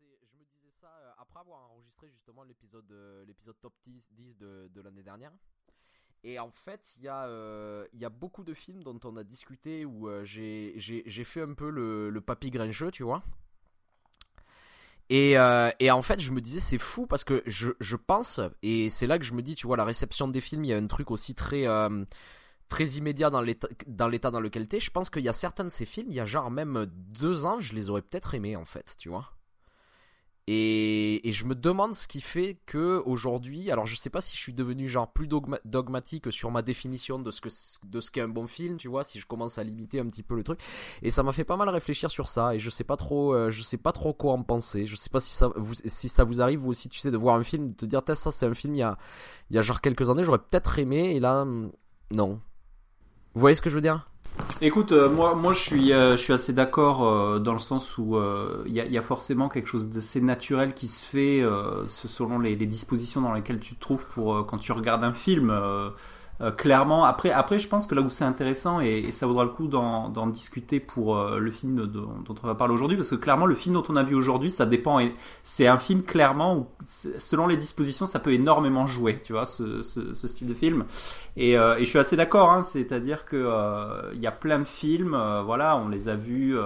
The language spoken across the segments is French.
je me disais ça euh, après avoir enregistré justement l'épisode euh, l'épisode top 10, 10 de, l'année dernière. Et en fait, il y, a, euh, y a beaucoup de films dont on a discuté où j'ai j'ai- j'ai fait un peu le, le papy grincheux, tu vois. Et, et en fait, je me disais, c'est fou parce que je, je pense, et c'est là que je me dis, tu vois, la réception des films, il y a un truc aussi très, très immédiat dans l'état dans l'état dans lequel t'es. Je pense qu'il y a certains de ces films, il y a genre même deux ans, je les aurais peut-être aimés en fait, tu vois. Et, je me demande ce qui fait que aujourd'hui, alors je sais pas si je suis devenu genre plus dogma- dogmatique sur ma définition de ce que de ce qu'est un bon film, tu vois, si je commence à limiter un petit peu le truc. Et ça m'a fait pas mal réfléchir sur ça et je sais pas trop, euh, je sais pas trop quoi en penser. Je sais pas si ça vous si ça vous arrive vous aussi, tu sais, de voir un film, de te dire, ça c'est un film il y a il y a genre quelques années, j'aurais peut-être aimé et là hum, non. Vous voyez ce que je veux dire? Écoute, euh, moi, moi, je suis, euh, je suis assez d'accord euh, dans le sens où il y, a, forcément quelque chose d'assez naturel qui se fait selon les, dispositions dans lesquelles tu te trouves pour quand tu regardes un film. Euh, euh, clairement, après, après, je pense que là où c'est intéressant et, et ça vaudra le coup d'en discuter pour euh, le film dont, dont on va parler aujourd'hui, parce que clairement, le film dont on a vu aujourd'hui, ça dépend. C'est un film clairement où, selon les dispositions, ça peut énormément jouer. Tu vois, ce, ce, ce style de film. Et, euh, et je suis assez d'accord, hein, c'est-à-dire que euh, il y a plein de films, euh, voilà, on les a vus.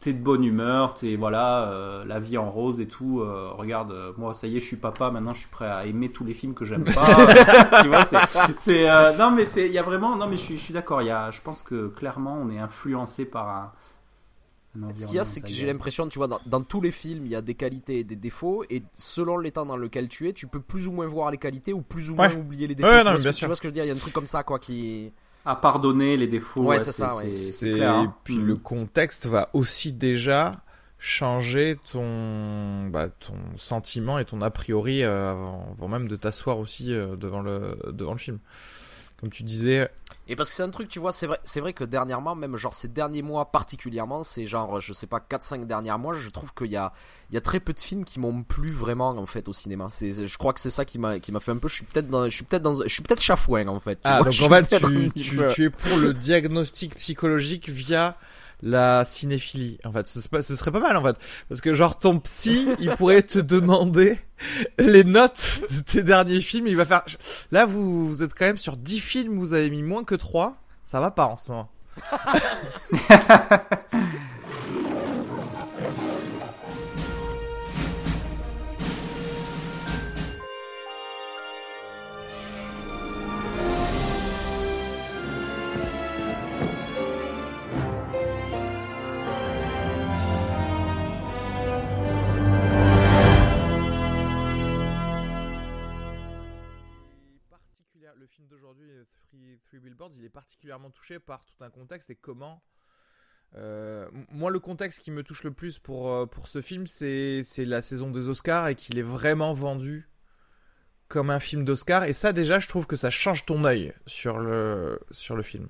T'es de bonne humeur, t'es voilà, euh, la vie en rose et tout. euh, regarde, euh, moi ça y est, je suis papa. Maintenant, je suis prêt à aimer tous les films que j'aime pas. tu vois, c'est, euh, non mais c'est, il y a vraiment, non mais je suis, je suis d'accord. Il y a, je pense que clairement, on est influencé par un. un Ce qu'il y a, c'est que j'ai l'impression, tu vois, dans, dans tous les films, il y a des qualités et des défauts, et selon l'état dans lequel tu es, tu peux plus ou moins voir les qualités ou plus ou moins Ouais. oublier les défauts. Ouais, tu, non, vois que, tu vois ce que je veux dire Il y a un truc comme ça, quoi, qui. À pardonner les défauts. Ouais, c'est ça, ouais. C'est clair, hein. puis Mm. le contexte va aussi déjà changer ton bah, ton sentiment et ton a priori euh, avant, avant même de t'asseoir aussi euh, devant le devant le film. Comme tu disais, Et parce que c'est un truc, tu vois, c'est vrai, c'est vrai que dernièrement, même genre ces derniers mois particulièrement, c'est genre, je sais pas, 4-5 derniers mois, je trouve qu'il y a, il y a très peu de films qui m'ont plu vraiment, en fait, au cinéma. C'est, je crois que c'est ça qui m'a, qui m'a fait un peu, je suis peut-être dans, je suis peut-être dans, je suis peut-être chafouin, en fait. ah vois, donc en fait tu, tu, tu es pour le diagnostic psychologique via la cinéphilie. En fait, ce serait, pas, mal en fait, parce que genre ton psy, il pourrait te demander les notes de tes derniers films. Il va faire. Là, vous, vous êtes quand même sur 10 films, vous avez mis moins que 3 Ça va pas en ce moment. Three, Billboards, il est particulièrement touché par tout un contexte et comment. euh, moi, le contexte qui me touche le plus pour, euh, pour ce film, c'est la saison des Oscars et qu'il est vraiment vendu comme un film d'Oscar. Et ça, déjà, je trouve que ça change ton œil sur le, sur le film.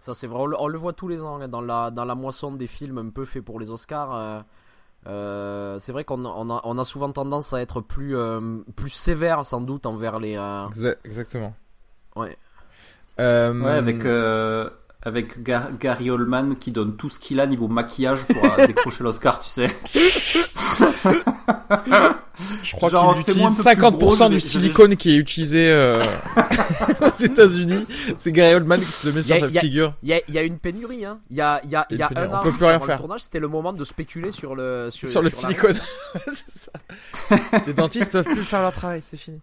Ça c'est vrai, on le, on le voit tous les ans hein, dans la dans la moisson des films un peu faits pour les Oscars. euh, euh, c'est vrai qu'on on a, on a souvent tendance à être plus euh, plus sévère sans doute envers les. Exa- exactement. Ouais. Euh, Ouais, avec, euh, avec Gar- Gary Oldman qui donne tout ce qu'il a niveau maquillage pour euh, décrocher l'Oscar, tu sais. Je crois qu'il utilise peu plus 50% gros, je vais- du je silicone qui est utilisé euh, aux États-Unis. C'est Gary Oldman qui se le met sur sa y a- figure. Il y a, il y a une pénurie, hein. Il y a, il y a, il y a un pénurie. On an peut plus rien faire. le tournage, c'était le moment de spéculer sur le sur, Sur le sur silicone. Ça. Les dentistes peuvent plus faire leur travail, c'est fini.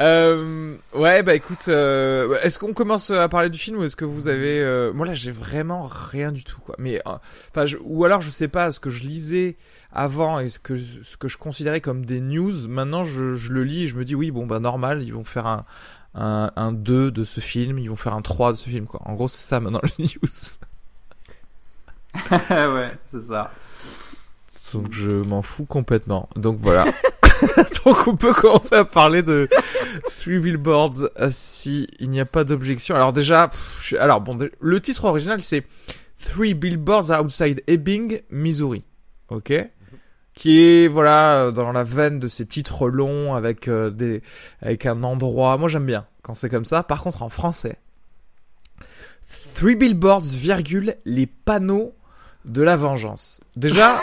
Euh, ouais, bah écoute, euh, est-ce qu'on commence à parler du film ou est-ce que vous avez, euh, moi là j'ai vraiment rien du tout quoi. Mais euh, enfin, je- ou alors je sais pas ce que je lisais avant et ce que ce que je considérais comme des news. Maintenant je, je le lis et je me dis oui bon bah normal, ils vont faire un un, un 2 de ce film, ils vont faire un 3 de ce film quoi. En gros c'est ça maintenant les news. ouais, c'est ça. Donc je m'en fous complètement. Donc voilà. Donc on peut commencer à parler de Three Billboards euh, si il n'y a pas d'objection. Alors déjà, pff, alors bon, le titre original c'est Three Billboards Outside Ebbing, Missouri. Ok? Qui est voilà euh, dans la veine de ces titres longs avec euh, des avec un endroit. Moi j'aime bien quand c'est comme ça. Par contre en français, Three Billboards virgule les panneaux de la vengeance. Déjà,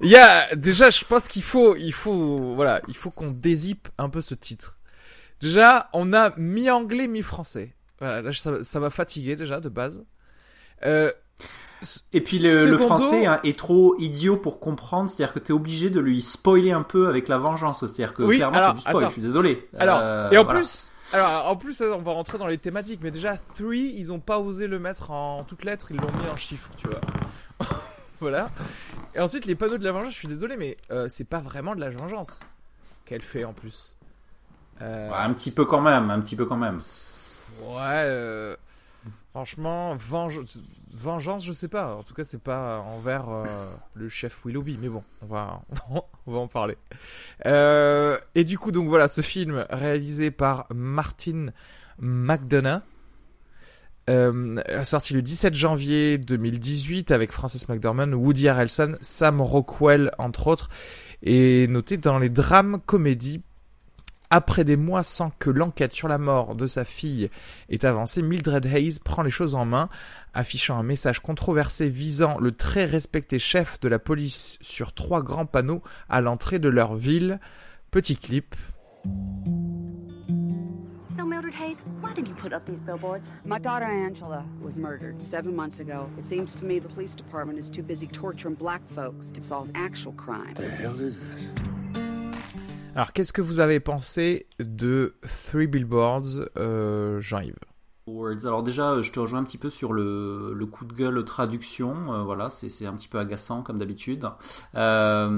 il y a déjà, je pense qu'il faut, il faut, voilà, il faut qu'on dézippe un peu ce titre. Déjà, on a mi-anglais, mi-français. Voilà, là, ça, ça m'a fatigué déjà de base. Euh, et puis le, le français hein, est trop idiot pour comprendre, c'est-à-dire que t'es obligé de lui spoiler un peu avec la vengeance, c'est-à-dire que Oui, clairement c'est du spoil, attends. je suis désolé. Alors, Euh, et en voilà. plus, alors en plus, on va rentrer dans les thématiques, mais déjà, three, ils ont pas osé le mettre en toutes lettres, ils l'ont mis en chiffres, tu vois. voilà. Et ensuite, les panneaux de la vengeance, je suis désolé, mais euh, c'est pas vraiment de la vengeance qu'elle fait en plus. Euh, Ouais, un petit peu quand même, un petit peu quand même. ouais. euh, franchement, venge... vengeance, je sais pas. En tout cas, c'est pas envers le chef Willoughby, mais bon, on va, on va en parler. Et du coup, donc voilà, ce film réalisé par Martin McDonough. Euh, sorti le 17 janvier 2018 avec Frances McDormand, Woody Harrelson, Sam Rockwell entre autres, et noté dans les drames comédies. Après des mois sans que l'enquête sur la mort de sa fille ait avancé, Mildred Hayes prend les choses en main, affichant un message controversé visant le très respecté chef de la police sur trois grands panneaux à l'entrée de leur ville. Petit clip. So, Mildred Hayes, did you put up these billboards? My daughter Angela was murdered seven months ago. It seems to me the police department is too busy torturing black folks to solve actual crime. Alors, qu'est-ce que vous avez pensé de Three Billboards, euh, Jean-Yves? Words. Alors déjà, je te rejoins un petit peu sur le, le coup de gueule traduction. Euh, voilà, c'est c'est un petit peu agaçant comme d'habitude. Euh,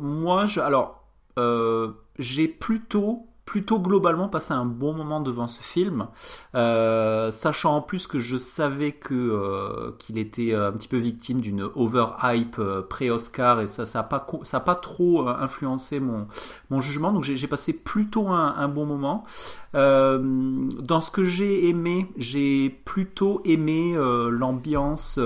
moi, je, alors, euh, j'ai plutôt plutôt globalement passé un bon moment devant ce film, euh, sachant en plus que je savais que euh, qu'il était euh, un petit peu victime d'une overhype euh, pré-Oscar et ça ça a pas ça a pas trop euh, influencé mon mon jugement donc j'ai passé plutôt un, bon moment. Euh, dans ce que j'ai aimé, j'ai plutôt aimé l'ambiance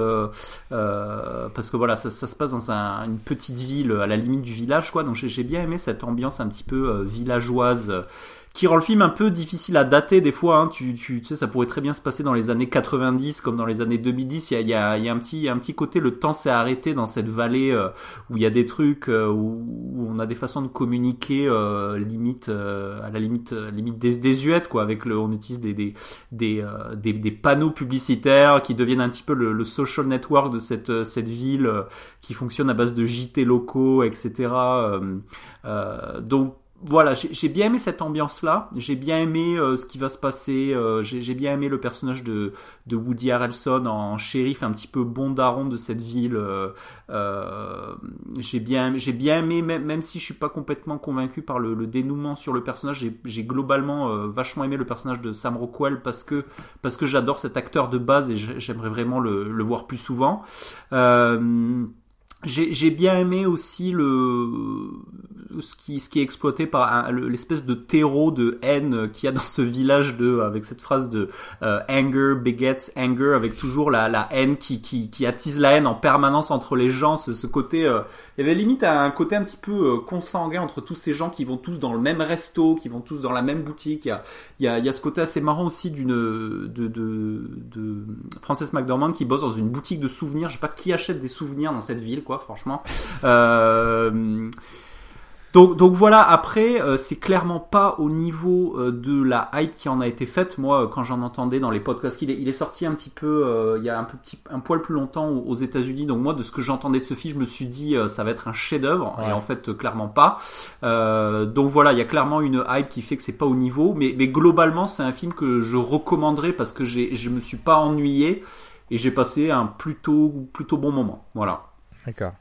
parce que voilà, ça, ça se passe dans un- une petite ville à la limite du village, quoi. Donc j'ai bien aimé cette ambiance un petit peu villageoise. Qui rend le film un peu difficile à dater des fois. Hein. Tu, tu, sais, ça pourrait très bien se passer dans les années 90 comme dans les années 2010. Il y a, y a, y a un, petit, un petit côté, le temps s'est arrêté dans cette vallée euh, où il y a des trucs, euh, où, on a des façons de communiquer euh, limite, à la limite, limite des, désuète, quoi. Avec le, on utilise des, des, des, des, panneaux publicitaires qui deviennent un petit peu le, le social network de cette, cette ville qui fonctionne à base de JT locaux, etc. Donc voilà, j'ai bien aimé cette ambiance-là. J'ai bien aimé euh, ce qui va se passer. euh, j'ai bien aimé le personnage de, Woody Harrelson en shérif, un petit peu bon daron de cette ville. euh, j'ai bien, aimé, même, si je suis pas complètement convaincu par le, dénouement sur le personnage. J'ai globalement vachement aimé le personnage de Sam Rockwell parce que j'adore cet acteur de base et j'ai- j'aimerais vraiment le, voir plus souvent. J'ai j'ai bien aimé aussi le ce qui ce qui est exploité par l'espèce de terreau de haine qu'il y a dans ce village de avec cette phrase de euh, anger begets anger avec toujours la, la haine qui, qui qui attise la haine en permanence entre les gens ce, ce côté euh, il y avait limite un côté un petit peu euh, consanguin entre tous ces gens qui vont tous dans le même resto qui vont tous dans la même boutique. Il y a il y a, il y a ce côté assez marrant aussi d'une de, de de Frances McDormand qui bosse dans une boutique de souvenirs. Je sais pas qui achète des souvenirs dans cette ville quoi franchement euh, donc, donc voilà, après, euh, c'est clairement pas au niveau euh, de la hype qui en a été faite. Moi, euh, quand j'en entendais dans les podcasts, il est, il est sorti un petit peu, il y a un, peu petit, un poil plus longtemps aux, aux États-Unis. Donc moi, de ce que j'entendais de ce film, je me suis dit, ça va être un chef-d'œuvre. Ouais. Et en fait, clairement pas. Donc voilà, il y a clairement une hype qui fait que c'est pas au niveau. Mais, mais globalement, c'est un film que je recommanderais parce que j'ai, je me suis pas ennuyé et j'ai passé un plutôt, plutôt bon moment. Voilà. D'accord.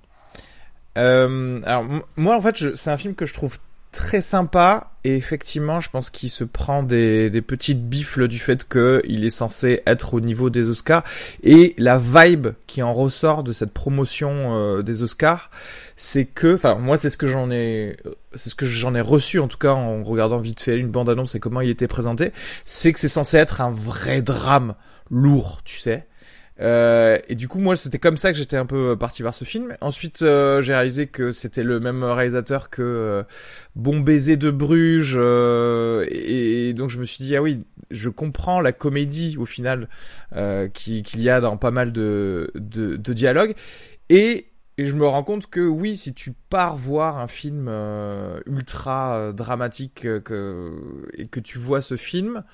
Euh, alors moi en fait c'est un film que je trouve très sympa et effectivement je pense qu'il se prend des, des petites bifles du fait que il est censé être au niveau des Oscars et la vibe qui en ressort de cette promotion euh, des Oscars c'est que enfin moi c'est ce que j'en ai c'est ce que j'en ai reçu en tout cas en regardant vite fait une bande annonce et comment il était présenté c'est que c'est censé être un vrai drame lourd tu sais Euh, et du coup, moi, c'était comme ça que j'étais un peu parti voir ce film. Ensuite, euh, j'ai réalisé que c'était le même réalisateur que euh, Bon baiser de Bruges, euh, et, donc je me suis dit ah oui, je comprends la comédie au final qu'il y a dans pas mal de, de, de dialogues. Et et je me rends compte que oui, si tu pars voir un film euh, ultra euh, dramatique euh, et que tu vois ce film,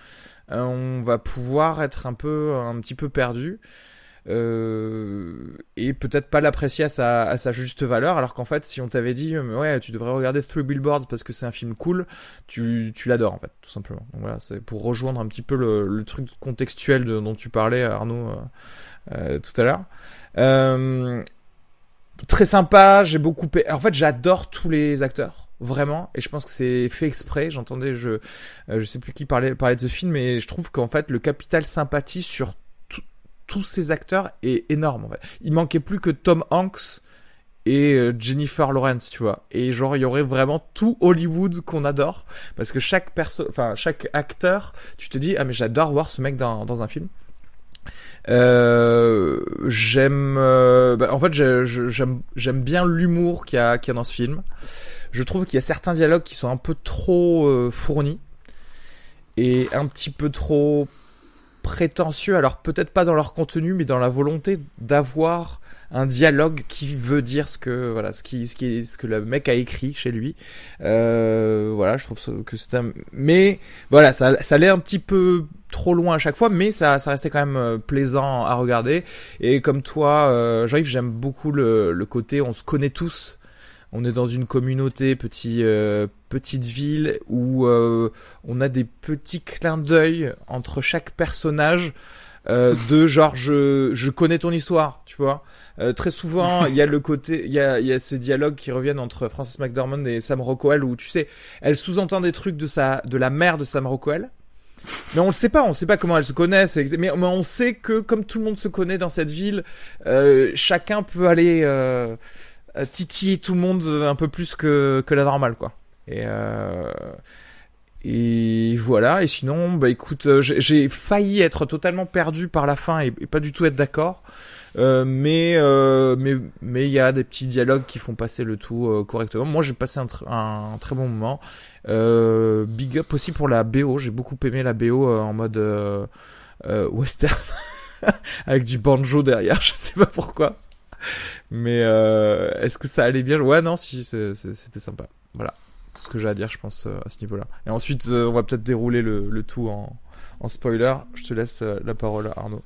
on va pouvoir être un peu, un petit peu perdu. Et peut-être pas l'apprécier à sa, à sa juste valeur, alors qu'en fait, si on t'avait dit, ouais, tu devrais regarder Three Billboards parce que c'est un film cool, tu, tu l'adores en fait, tout simplement. Donc voilà, c'est pour rejoindre un petit peu le, le truc contextuel de, dont tu parlais, Arnaud, tout à l'heure. Euh, très sympa, j'ai beaucoup en fait j'adore tous les acteurs vraiment et je pense que c'est fait exprès, j'entendais je euh, je sais plus qui parlait parlait de ce film mais je trouve qu'en fait le capital sympathie sur tous ces acteurs est énorme en fait. Il manquait plus que Tom Hanks et euh, Jennifer Lawrence, tu vois. Et genre il y aurait vraiment tout Hollywood qu'on adore parce que chaque perso enfin chaque acteur, tu te dis ah mais j'adore voir ce mec dans un film. Euh, j'aime, euh, bah, en fait, j'aime, bien l'humour qu'il y a, dans ce film. Je trouve qu'il y a certains dialogues qui sont un peu trop fournis et un petit peu trop prétentieux. Alors peut-être pas dans leur contenu, mais dans la volonté d'avoir un dialogue qui veut dire ce que voilà ce qui ce qui ce que le mec a écrit chez lui euh, voilà je trouve que c'est un mais voilà ça ça allait un petit peu trop loin à chaque fois mais ça ça restait quand même euh, plaisant à regarder et comme toi euh, Jean-Yves j'aime beaucoup le, le côté on se connaît tous on est dans une communauté petit euh, petite ville où euh, on a des petits clins d'œil entre chaque personnage euh, de genre je je connais ton histoire tu vois euh, très souvent, il y a le côté, il y a, y a ces dialogues qui reviennent entre Francis McDormand et Sam Rockwell où tu sais, elle sous-entend des trucs de sa, de la mère de Sam Rockwell. Mais on le sait pas, on sait pas comment elles se connaissent, mais, mais on sait que comme tout le monde se connaît dans cette ville, euh, chacun peut aller euh, titiller tout le monde un peu plus que, que la normale, quoi. Et, euh, et voilà. Et sinon, bah écoute, j'ai failli être totalement perdu par la fin et, pas du tout être d'accord. Euh, mais euh, mais mais il y a des petits dialogues qui font passer le tout euh, correctement. Moi, j'ai passé un, un, très bon moment. big up aussi pour la BO. J'ai beaucoup aimé la BO en mode western avec du banjo derrière. Je sais pas pourquoi. Mais est-ce que ça allait bien? Ouais, non, si c'était sympa. Voilà tout ce que j'ai à dire, je pense, à ce niveau-là. Et ensuite, on va peut-être dérouler le, le tout en, en spoiler. Je te laisse la parole, Arnaud.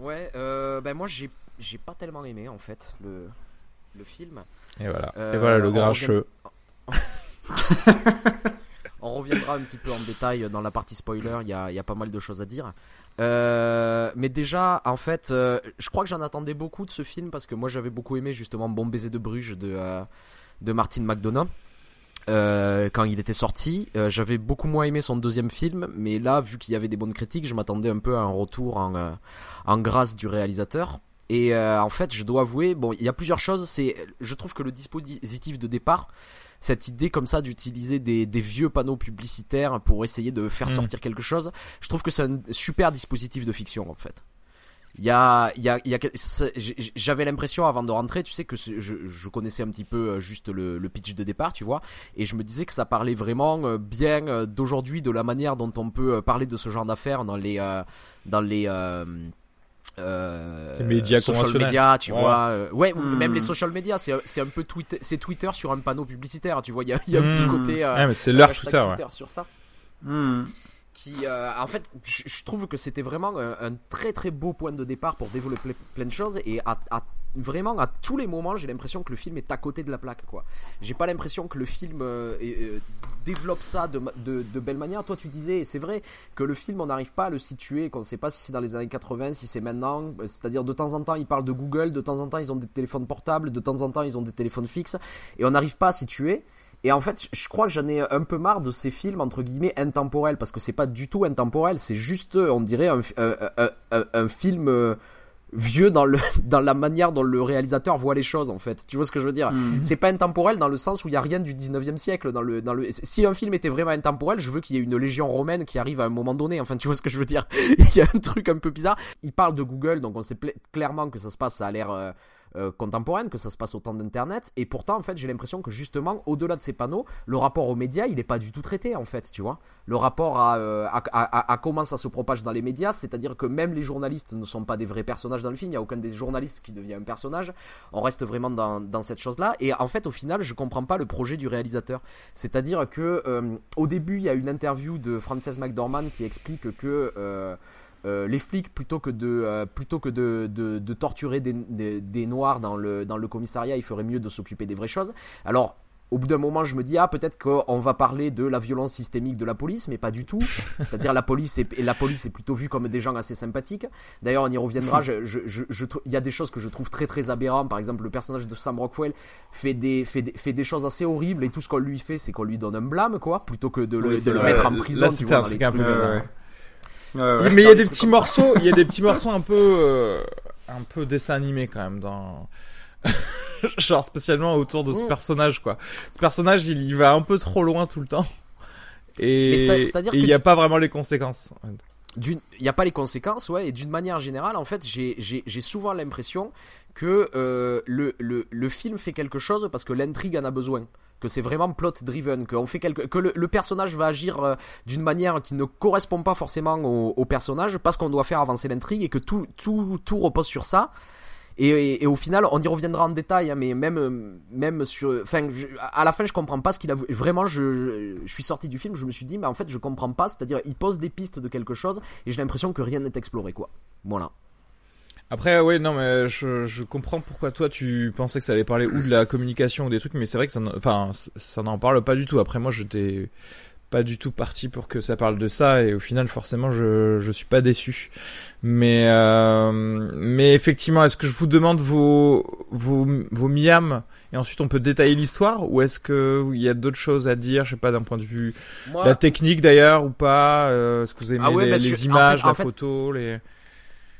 Ouais, euh, ben moi j'ai j'ai pas tellement aimé en fait le le film. Et voilà. Et voilà le euh, grincheux. on reviendra un petit peu en détail dans la partie spoiler. Il y a, y a pas mal de choses à dire. Euh, mais déjà, en fait, euh, je crois que j'en attendais beaucoup de ce film parce que moi j'avais beaucoup aimé justement Bon baiser de Bruges de, euh, de Martin McDonough. Euh, quand il était sorti. J'avais beaucoup moins aimé son deuxième film, mais là, vu qu'il y avait des bonnes critiques, je m'attendais un peu à un retour en, en grâce du réalisateur. Et en fait, je dois avouer, bon, il y a plusieurs choses. C'est, je trouve que le dispositif de départ, cette idée comme ça d'utiliser des, des, vieux panneaux publicitaires pour essayer de faire mm. sortir quelque chose, je trouve que c'est un super dispositif de fiction en fait. Il y a, il y a, il y a j'avais l'impression avant de rentrer, tu sais que je, je connaissais un petit peu euh, juste le, le, pitch de départ, tu vois, et je me disais que ça parlait vraiment euh, bien euh, d'aujourd'hui, de la manière dont on peut parler de ce genre d'affaires dans les, dans les euh, les médias social media, tu vois. ouais, hmm. même les social media, c'est c'est un peu Twitter, c'est Twitter sur un panneau publicitaire, tu vois. Il y a, y a un petit hmm. côté. Euh, mais c'est leur Twitter, Twitter sur ça. Hmm qui euh, en fait je, trouve que c'était vraiment un, très très beau point de départ pour développer plein de choses et à, vraiment à tous les moments j'ai l'impression que le film est à côté de la plaque quoi j'ai pas l'impression que le film euh, euh, développe ça de, de, de, belle manière. Toi tu disais c'est vrai que le film on n'arrive pas à le situer qu'on sait pas si c'est dans les années 80 si c'est maintenant. C'est à dire de temps en temps ils parlent de Google de temps en temps ils ont des téléphones portables de temps en temps ils ont des téléphones fixes et on n'arrive pas à situer. Et en fait, je crois que j'en ai un peu marre de ces films entre guillemets intemporels parce que c'est pas du tout intemporel, c'est juste, on dirait un, un, un, un film euh, vieux dans le dans la manière dont le réalisateur voit les choses en fait. Tu vois ce que je veux dire? Mhm. C'est pas intemporel dans le sens où il y a rien du 19e siècle dans le dans le si un film était vraiment intemporel, je veux qu'il y ait une légion romaine qui arrive à un moment donné. Enfin, tu vois ce que je veux dire? Il y a un truc un peu bizarre. Il parle de Google, donc on sait clairement que ça se passe ça a l'air euh, euh, contemporaine, que ça se passe au temps d'internet et pourtant en fait, j'ai l'impression que justement au-delà de ces panneaux, le rapport aux médias, il est pas du tout traité en fait, tu vois. Le rapport à, euh, à- à comment ça se propage dans les médias, c'est-à-dire que même les journalistes ne sont pas des vrais personnages dans le film, il n'y a aucun des journalistes qui devient un personnage, on reste vraiment dans, dans cette chose-là, et en fait au final je comprends pas le projet du réalisateur. C'est-à-dire que euh, au début il y a une interview de Frances McDormand qui explique que... euh, les flics plutôt que de euh, plutôt que de, de, de torturer des, des, des noirs dans le dans le commissariat il ferait mieux de s'occuper des vraies choses alors au bout d'un moment, je me dis ah peut-être qu'on va parler de la violence systémique de la police, mais pas du tout. C'est-à-dire la police est, et la police est plutôt vue comme des gens assez sympathiques. D'ailleurs, on y reviendra. Je, je, je, je trou- il y a des choses que je trouve très très aberrantes. Par exemple, le personnage de Sam Rockwell fait des fait des, fait des choses assez horribles et tout ce qu'on lui fait, c'est qu'on lui donne un blâme quoi, plutôt que de le, Oui, de le mettre en prison. Là, tu c'était vois, un dans les truc un peu. Ouais, ouais. Mais il y a des petits morceaux, il y a des petits morceaux un peu, euh, un peu dessin animé quand même dans, genre spécialement autour de ce Mm. personnage quoi. Ce personnage, il y va un peu trop loin tout le temps. Et il n'y a tu- pas vraiment les conséquences. il n'y a pas les conséquences ouais et d'une manière générale en fait j'ai j'ai j'ai souvent l'impression que euh, le, le le film fait quelque chose parce que l'intrigue en a besoin que c'est vraiment plot driven que fait quelque que le, personnage va agir euh, d'une manière qui ne correspond pas forcément au, personnage parce qu'on doit faire avancer l'intrigue et que tout repose sur ça et, au final, on y reviendra en détail, hein, mais même, sur, enfin, à la fin, je comprends pas ce qu'il a. Vraiment, je, je suis sorti du film, je me suis dit, mais en fait, je comprends pas. C'est-à-dire, il pose des pistes de quelque chose, et j'ai l'impression que rien n'est exploré, quoi. Voilà. Après, ouais, non, mais je, je comprends pourquoi toi tu pensais que ça allait parler ou de la communication ou des trucs, mais c'est vrai que ça, n'en- enfin, ça- n'en parle pas du tout. Après, moi, j'étais pas du tout parti pour que ça parle de ça, et au final, forcément, je, je suis pas déçu. Mais, euh, mais effectivement, est-ce que je vous demande vos, vos, vos miams et ensuite on peut détailler l'histoire, ou est-ce que il y a d'autres choses à dire, je sais pas, d'un point de vue Moi, la technique d'ailleurs ou pas euh, Est-ce que vous aimez Ah ouais, les, bah, les en images, en la fait- photo, les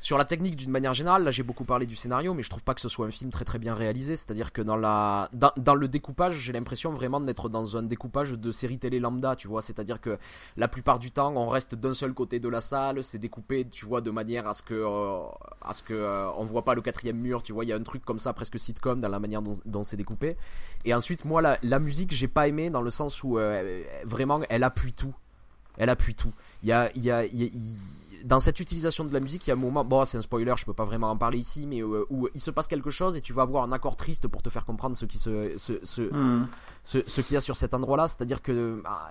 sur la technique d'une manière générale, là j'ai beaucoup parlé du scénario, mais je trouve pas que ce soit un film très très bien réalisé. C'est-à-dire que dans la dans, dans le découpage, j'ai l'impression vraiment d'être dans un découpage de série télé lambda, tu vois. C'est-à-dire que la plupart du temps, on reste d'un seul côté de la salle, c'est découpé, tu vois, de manière à ce que euh, à ce que euh, on voit pas le quatrième mur, tu vois. Il y a un truc comme ça presque sitcom dans la manière dont, c'est découpé. Et ensuite, moi, la, la musique, j'ai pas aimé dans le sens où euh, vraiment, elle appuie tout. Elle appuie tout. Il y a, il y a, dans cette utilisation de la musique, il y a un moment, bon, c'est un spoiler, je peux pas vraiment en parler ici, mais euh, où il se passe quelque chose et tu vas avoir un accord triste pour te faire comprendre ce qui se, ce, ce, Hmm. ce, ce qu'il y a sur cet endroit-là. C'est-à-dire que, ah,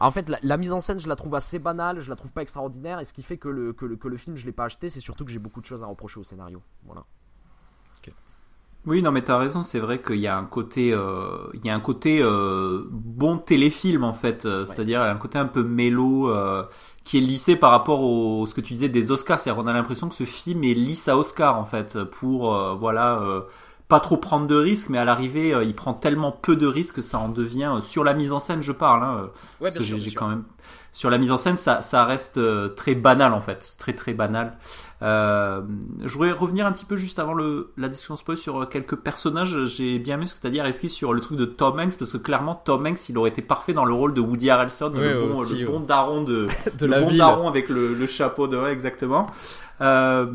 ah, en fait, la, la mise en scène, je la trouve assez banale, je la trouve pas extraordinaire, et ce qui fait que le, que le, que le film, je l'ai pas acheté, c'est surtout que j'ai beaucoup de choses à reprocher au scénario. Voilà. Oui, non, mais t'as raison. C'est vrai qu'il y a un côté, euh, il y a un côté euh, bon téléfilm en fait. Euh, C'est-à-dire il y a un côté un peu mélo euh, qui est lissé par rapport au ce que tu disais des Oscars. C'est-à-dire qu'on a l'impression que ce film est lisse à Oscar en fait pour euh, voilà. euh, pas trop prendre de risques, mais à l'arrivée, euh, il prend tellement peu de risques que ça en devient euh, sur la mise en scène. Je parle, hein, Ouais, que j'ai j'ai quand même sur la mise en scène, ça, ça reste euh, très banal en fait, très très banal. Euh, je voudrais revenir un petit peu juste avant le, la discussion spoil sur euh, quelques personnages. J'ai bien aimé ce que tu as dit, Reski, sur le truc de Tom Hanks, parce que clairement, Tom Hanks, il aurait été parfait dans le rôle de Woody Harrelson, Oui, le, bon, aussi, le ouais. bon daron de, de le la bon ville. daron avec le, le chapeau de ouais, exactement. Euh,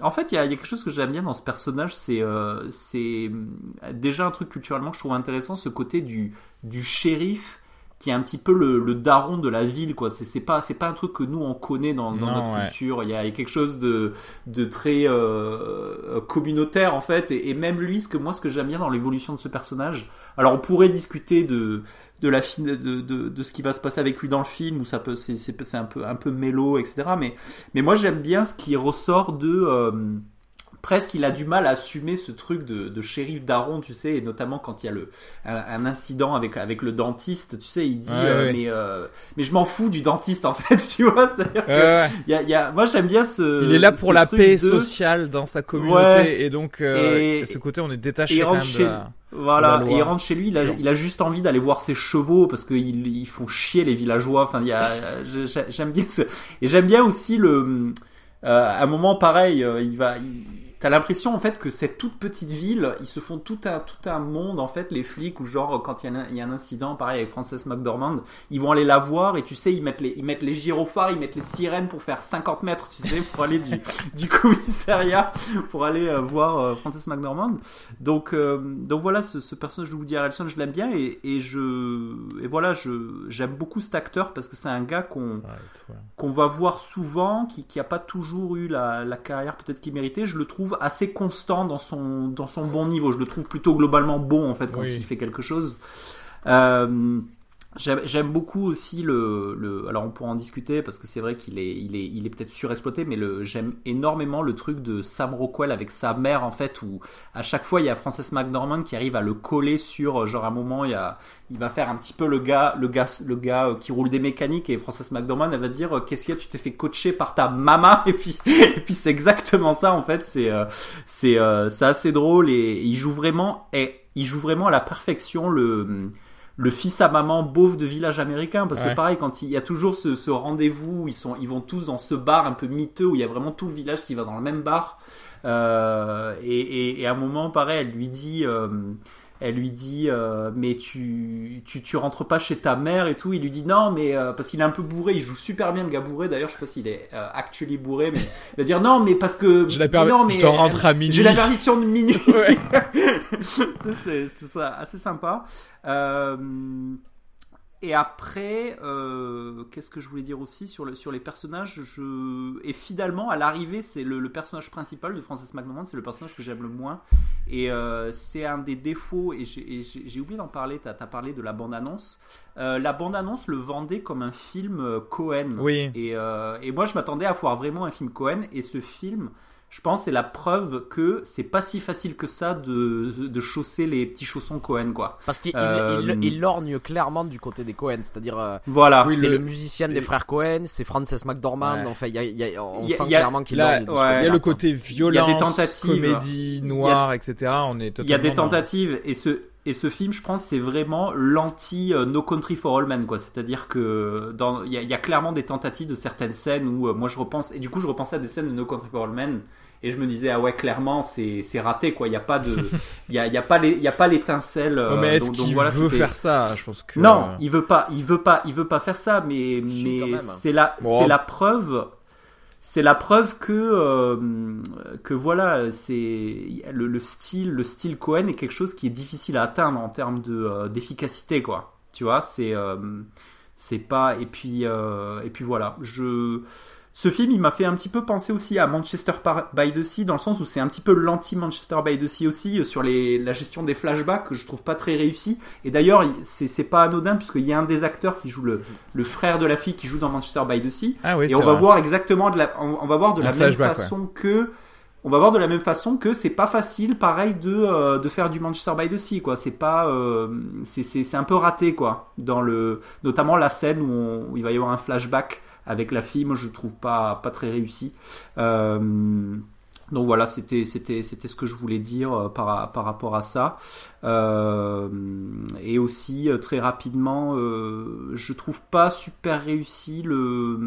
en fait, il y a, il y a quelque chose que j'aime bien dans ce personnage, c'est euh, c'est déjà un truc culturellement que je trouve intéressant, ce côté du, du shérif qui est un petit peu le, le daron de la ville quoi. C'est c'est pas c'est pas un truc que nous on connaît dans, dans Non, notre ouais. culture. Il y a quelque chose de de très euh, communautaire en fait. Et, et même lui ce que moi ce que j'aime bien dans l'évolution de ce personnage alors on pourrait discuter de de la fin, de, de, de ce qui va se passer avec lui dans le film où ça peut c'est c'est c'est un peu un peu mélo etc mais mais moi j'aime bien ce qui ressort de euh, presque il a du mal à assumer ce truc de, de shérif daron tu sais et notamment quand il y a le un, un incident avec avec le dentiste tu sais il dit Ouais, euh, ouais. mais euh, mais je m'en fous du dentiste en fait tu vois c'est-à-dire que Ouais, y a, y a moi j'aime bien ce Il est là pour la paix de- sociale dans sa communauté et donc euh, Et- et ce côté on est détaché quand même chez de la- voilà et il rentre chez lui il a, il a juste envie d'aller voir ses chevaux parce qu'ils ils font chier les villageois enfin il y a j'aime bien ce... et j'aime bien aussi le euh, à un moment pareil euh, il va il, t'as l'impression en fait que cette toute petite ville, ils se font tout un tout un monde en fait, les flics ou genre quand il y, a un, il y a un incident, pareil avec Frances McDormand, ils vont aller la voir et tu sais ils mettent les ils mettent les gyrophares, ils mettent les sirènes pour faire 50 mètres, tu sais, pour aller du du commissariat pour aller euh, voir euh, Frances McDormand. Donc euh, donc voilà, ce, ce personnage de Woody Harrelson, je l'aime bien et, et je et voilà, je j'aime beaucoup cet acteur parce que c'est un gars qu'on ouais. qu'on va voir souvent, qui qui a pas toujours eu la, la carrière peut-être qu'il méritait, je le trouve assez constant dans son dans son bon niveau. Je le trouve plutôt globalement bon en fait quand Oui. il fait quelque chose. Euh, J'aime beaucoup aussi le, le. Alors on pourra en discuter parce que c'est vrai qu'il est, il est, il est peut-être surexploité, mais le, j'aime énormément le truc de Sam Rockwell avec sa mère en fait, où à chaque fois il y a Frances McDormand qui arrive à le coller sur, euh, genre à un moment il y a, il va faire un petit peu le gars, le gars, le gars euh, qui roule des mécaniques et Frances McDormand elle va dire euh, qu'est-ce qu'il y a, tu t'es fait coacher par ta maman et puis, et puis c'est exactement ça en fait, c'est, c'est, c'est assez drôle et il joue vraiment, et il joue vraiment à la perfection le le fils à maman beauf de village américain parce Ouais. que pareil quand il y a toujours ce, ce rendez-vous ils sont ils vont tous dans ce bar un peu miteux où il y a vraiment tout le village qui va dans le même bar euh, et, et, et à un moment pareil elle lui dit euh, elle lui dit euh, mais tu, tu tu rentres pas chez ta mère et tout il lui dit non mais euh, parce qu'il est un peu bourré il joue super bien le gars bourré d'ailleurs je sais pas s'il est euh, actually bourré mais il va dire non mais parce que Je, la non mais je te rentre à minuit. j'ai la permission de minuit Ouais. ça, c'est assez sympa. Euh, et après, euh, qu'est-ce que je voulais dire aussi sur, le, sur les personnages je... Et finalement, à l'arrivée, c'est le, le personnage principal de Frances McDormand, c'est le personnage que j'aime le moins. Et euh, c'est un des défauts, et j'ai oublié d'en parler, tu as, parlé de la bande-annonce. Euh, la bande-annonce le vendait comme un film euh, Cohen. Oui. Et, euh, et moi, je m'attendais à voir vraiment un film Cohen. Et ce film, je pense, c'est la preuve que c'est pas si facile que ça de, de chausser les petits chaussons Cohen, quoi. Parce qu'il Euh, il, il- il lorgne clairement du côté des Cohen, c'est-à-dire euh, Voilà. c'est le- le, musicien des frères Cohen, c'est Frances McDormand, Ouais. enfin il y a, il y a- on Il y a- sent il y a- clairement qu'il lorgne ouais. Il y a le côté violence, tentatives. comédie noire, etc. On est Il y a des dans- tentatives et ce et ce film, je pense, c'est vraiment l'anti euh, No Country for All Men, quoi. C'est-à-dire que dans il y, a, il y a clairement des tentatives de certaines scènes où euh, moi je repense et du coup je repensais à des scènes de No Country for All Men et je me disais ah ouais clairement c'est c'est raté quoi. Il y a pas de il y a, il y a pas les il y a pas l'étincelle. euh, mais est-ce donc- donc qu'il voilà, veut c'était- faire ça? Je pense que Non, il veut pas, il veut pas, il veut pas faire ça, mais mais même. c'est la, Bon. c'est la preuve, c'est la preuve que euh, que voilà, c'est le, le style, le style Cohen est quelque chose qui est difficile à atteindre en termes de euh, d'efficacité, quoi. Tu vois, c'est euh, c'est pas et puis euh, et puis voilà, je ce film, il m'a fait un petit peu penser aussi à Manchester by the Sea, dans le sens où c'est un petit peu l'anti-Manchester by the Sea aussi, euh, sur les, la gestion des flashbacks, que je trouve pas très réussi. Et d'ailleurs, il- c'est c'est pas anodin, puisqu'il y a un des acteurs qui joue le, le frère de la fille qui joue dans Manchester by the Sea. Ah oui, et on va voir exactement de la, on, on va voir de la même façon que, on va voir de la même façon que c'est pas facile, pareil, de, euh, de faire du Manchester by the Sea, quoi. C'est pas, euh, c'est- c'est c'est un peu raté, quoi. Dans le, notamment la scène où, on- où il va y avoir un flashback avec la fille, moi je trouve pas, pas très réussi. Euh, donc voilà, c'était c'était c'était ce que je voulais dire euh, par par rapport à ça. Euh, et aussi euh, très rapidement, euh, je trouve pas super réussi le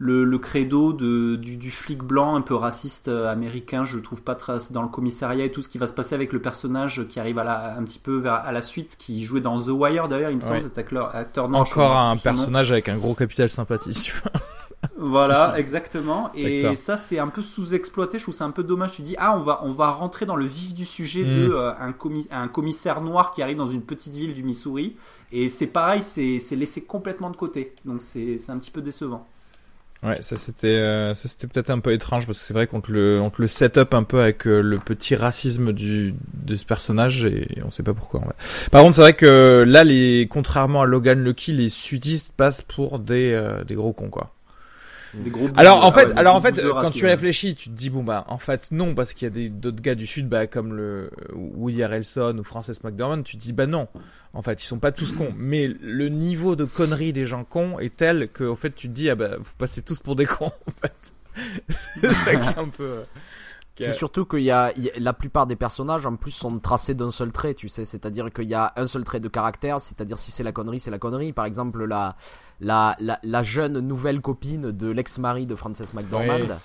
le, le credo de, du, du flic blanc un peu raciste euh, américain, je trouve pas très dans le commissariat et tout ce qui va se passer avec le personnage qui arrive à la, un petit peu vers, à la suite, qui jouait dans The Wire d'ailleurs, il me semble, Ouais. cet acteur, non, Encore un nom. personnage avec un gros capital sympathie. Voilà, exactement. Et ça, c'est un peu sous-exploité. Je trouve c'est un peu dommage. Tu dis, ah, on va, on va rentrer dans le vif du sujet Mm. de euh, un, commis- un commissaire noir qui arrive dans une petite ville du Missouri. Et c'est pareil, c'est laissé complètement de côté. Donc c'est un petit peu décevant. Ouais, ça c'était euh, ça c'était peut-être un peu étrange parce que c'est vrai qu'on te le on te le set up un peu avec euh, le petit racisme du de ce personnage et on sait pas pourquoi. Par contre, c'est vrai que là les contrairement à Logan Lucky, les sudistes passent pour des euh, des gros cons quoi. Des gros Alors en bouseux- fait, ouais, alors en fait, quand tu réfléchis, tu te dis bon bah en fait non parce qu'il y a des d'autres gars du sud bah comme le Woody Harrelson ou Frances McDormand, tu te dis bah non. En fait, ils sont pas tous cons, mais le niveau de connerie des gens cons est tel que en fait tu te dis ah bah vous passez tous pour des cons en fait. c'est ça qui est un peu euh, C'est est- surtout qu'il y a, il y a- la plupart des personnages en plus sont tracés d'un seul trait, tu sais, c'est-à-dire qu'il y a un seul trait de caractère, c'est-à-dire si c'est la connerie, c'est la connerie. Par exemple, la, la, la, la jeune nouvelle copine de l'ex-mari de Frances McDormand.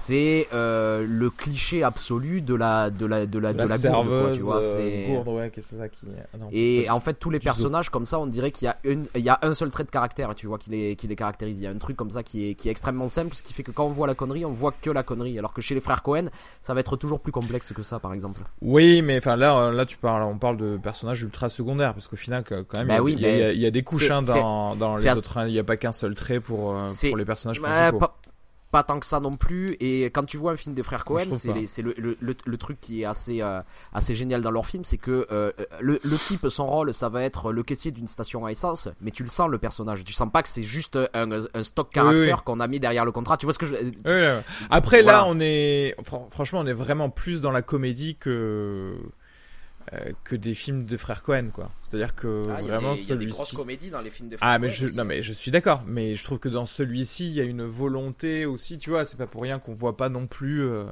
C'est euh, le cliché absolu de la de la de la de la, gourde, serveuse, quoi, tu vois, euh, c'est gourde, ouais, qu'est-ce que c'est ça qui. non, et en fait tous les zoo. personnages comme ça on dirait qu'il y a une il y a un seul trait de caractère tu vois qui les qui les caractérise il y a un truc comme ça qui est qui est extrêmement simple ce qui fait que quand on voit la connerie on voit que la connerie alors que chez les frères Cohen ça va être toujours plus complexe que ça par exemple Oui, mais enfin là, euh, là tu parles, on parle de personnages ultra secondaires parce qu'au final, quand même, Bah il y a- oui, il y, a- mais il y a- il y a des couches hein, dans, dans les autres. hein. Il n'y a pas qu'un seul trait pour euh, pour les personnages Ouais, principaux. pas, pas tant que ça non plus. Et quand tu vois un film des frères Cohen, c'est le, le, le, le truc qui est assez, euh, assez génial dans leur film, c'est que euh, le, le type, son rôle, ça va être le caissier d'une station à essence, mais tu le sens le personnage. Tu sens pas que c'est juste un, un stock caractère Oui, oui. qu'on a mis derrière le contrat. Tu vois ce que je. Après Voilà. là, on est fran- franchement, on est vraiment plus dans la comédie que euh, que des films de frères Cohen, quoi. C'est-à-dire que Ah, il y a vraiment des- il y a des grosses celui-ci. comédies dans les films des frères Ah mais Coen je aussi. non mais je suis d'accord mais je trouve que dans celui-ci il y a une volonté aussi tu vois c'est pas pour rien qu'on voit pas non plus euh,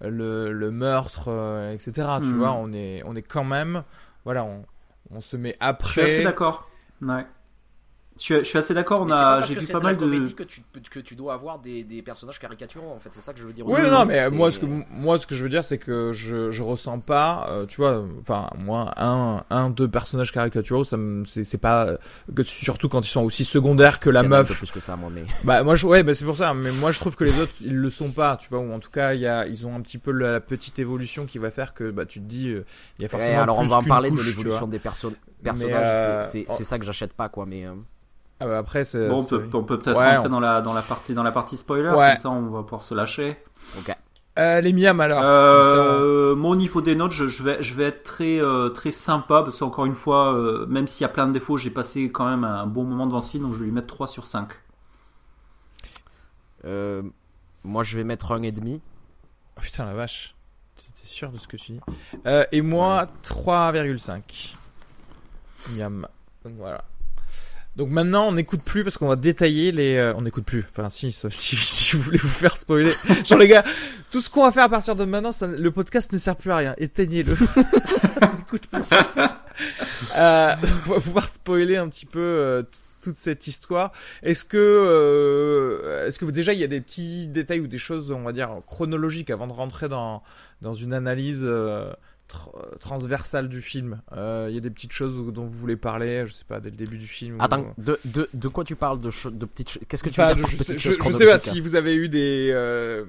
le, le meurtre euh, etc tu Mhm. vois on est on est quand même voilà on, on se met Je suis assez après d'accord. Ouais. Je suis, assez d'accord. On Mais a, j'ai vu pas de mal de. comédie que tu, que tu dois avoir des, des personnages caricaturaux en fait c'est ça que je veux dire oui non, non, mais moi ce que moi ce que je veux dire c'est que je je ressens pas euh, tu vois enfin moi un un deux personnages caricaturaux ça me c'est c'est pas que surtout quand ils sont aussi secondaires que la a un meuf peu plus que ça moi mais Bah moi je ouais bah, c'est pour ça mais moi je trouve que les autres ils le sont pas tu vois ou en tout cas il y a ils ont un petit peu la, petite évolution qui va faire que bah tu te dis euh, il y a Ouais, forcément alors on va en parler couche, de l'évolution des perso- Mais, personnages, euh, c'est- c'est c'est ça que j'achète pas quoi, mais euh, Ah bah, après c'est Bon, on peut, on peut peut-être Ouais, rentrer on- dans la dans la partie dans la partie spoiler. Ouais. Comme ça, on va pouvoir se lâcher. ok. Euh, les miams alors comme ça, on- Euh, mon niveau des notes, je, je vais, je vais être très, euh, très sympa parce qu'encore une fois, euh, même s'il y a plein de défauts, j'ai passé quand même un bon moment devant ce film, donc je vais lui mettre 3 sur 5. Euh, moi je vais mettre un et demi. Oh, putain la vache t'es sûr de ce que tu dis euh, et moi 3,5 miam donc voilà donc maintenant on n'écoute plus parce qu'on va détailler les euh, on n'écoute plus. Enfin si sauf si, si vous voulez vous faire spoiler. Genre les gars tout ce qu'on va faire à partir de maintenant ça, le podcast ne sert plus à rien. Éteignez-le. On n'écoute plus. Euh, on va pouvoir spoiler un petit peu euh, toute cette histoire. Est-ce que euh, est-ce que vous, déjà il y a des petits détails ou des choses on va dire chronologiques avant de rentrer dans dans une analyse euh, tr- transversale du film. Euh, il y a des petites choses dont vous voulez parler je sais pas dès le début du film ou- Attends, de, de, de quoi tu parles de, petites Qu'est-ce que tu Enfin, dire je, sais, petites je- choses je sais pas si vous avez eu des euh,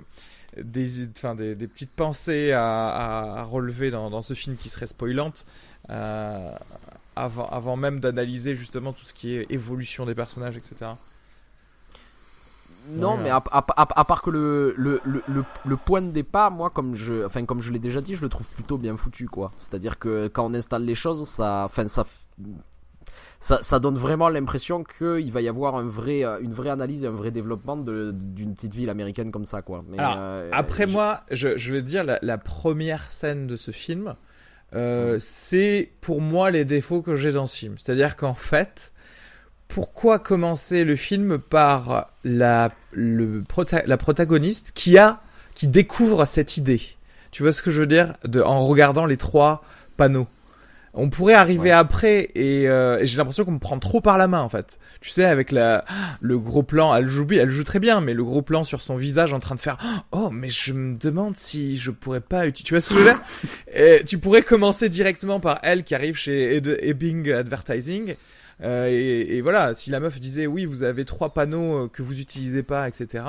des enfin des, des petites pensées à, à, à relever dans, dans ce film qui serait spoilante euh, avant avant même d'analyser justement tout ce qui est évolution des personnages etc Non, Ouais, mais à, à- à- à part que le, le, le, le, le point de départ, moi, comme je, enfin, comme je l'ai déjà dit, je le trouve plutôt bien foutu, quoi. C'est-à-dire que quand on installe les choses, ça, enfin, ça, ça, ça donne vraiment l'impression qu'il va y avoir un vrai, une vraie analyse et un vrai développement d'une petite ville américaine comme ça, quoi. Mais, Alors, euh, Après je- moi, je, je vais dire la, la première scène de ce film, euh, c'est pour moi les défauts que j'ai dans ce film. C'est-à-dire qu'en fait, pourquoi commencer le film par la, le prota- la protagoniste qui a, qui découvre cette idée? Tu vois ce que je veux dire? De, En regardant les trois panneaux. On pourrait arriver Ouais. après et, euh, et j'ai l'impression qu'on me prend trop par la main en fait. Tu sais avec la le gros plan, elle joue bien, elle joue très bien, mais le gros plan sur son visage en train de faire oh mais je me demande si je pourrais pas utiliser. Tu vois ce que je veux dire? Tu pourrais commencer directement par elle qui arrive chez Ed- Ebbing Advertising. Euh, et, et voilà, si la meuf disait oui, vous avez trois panneaux euh, que vous utilisez pas, etc.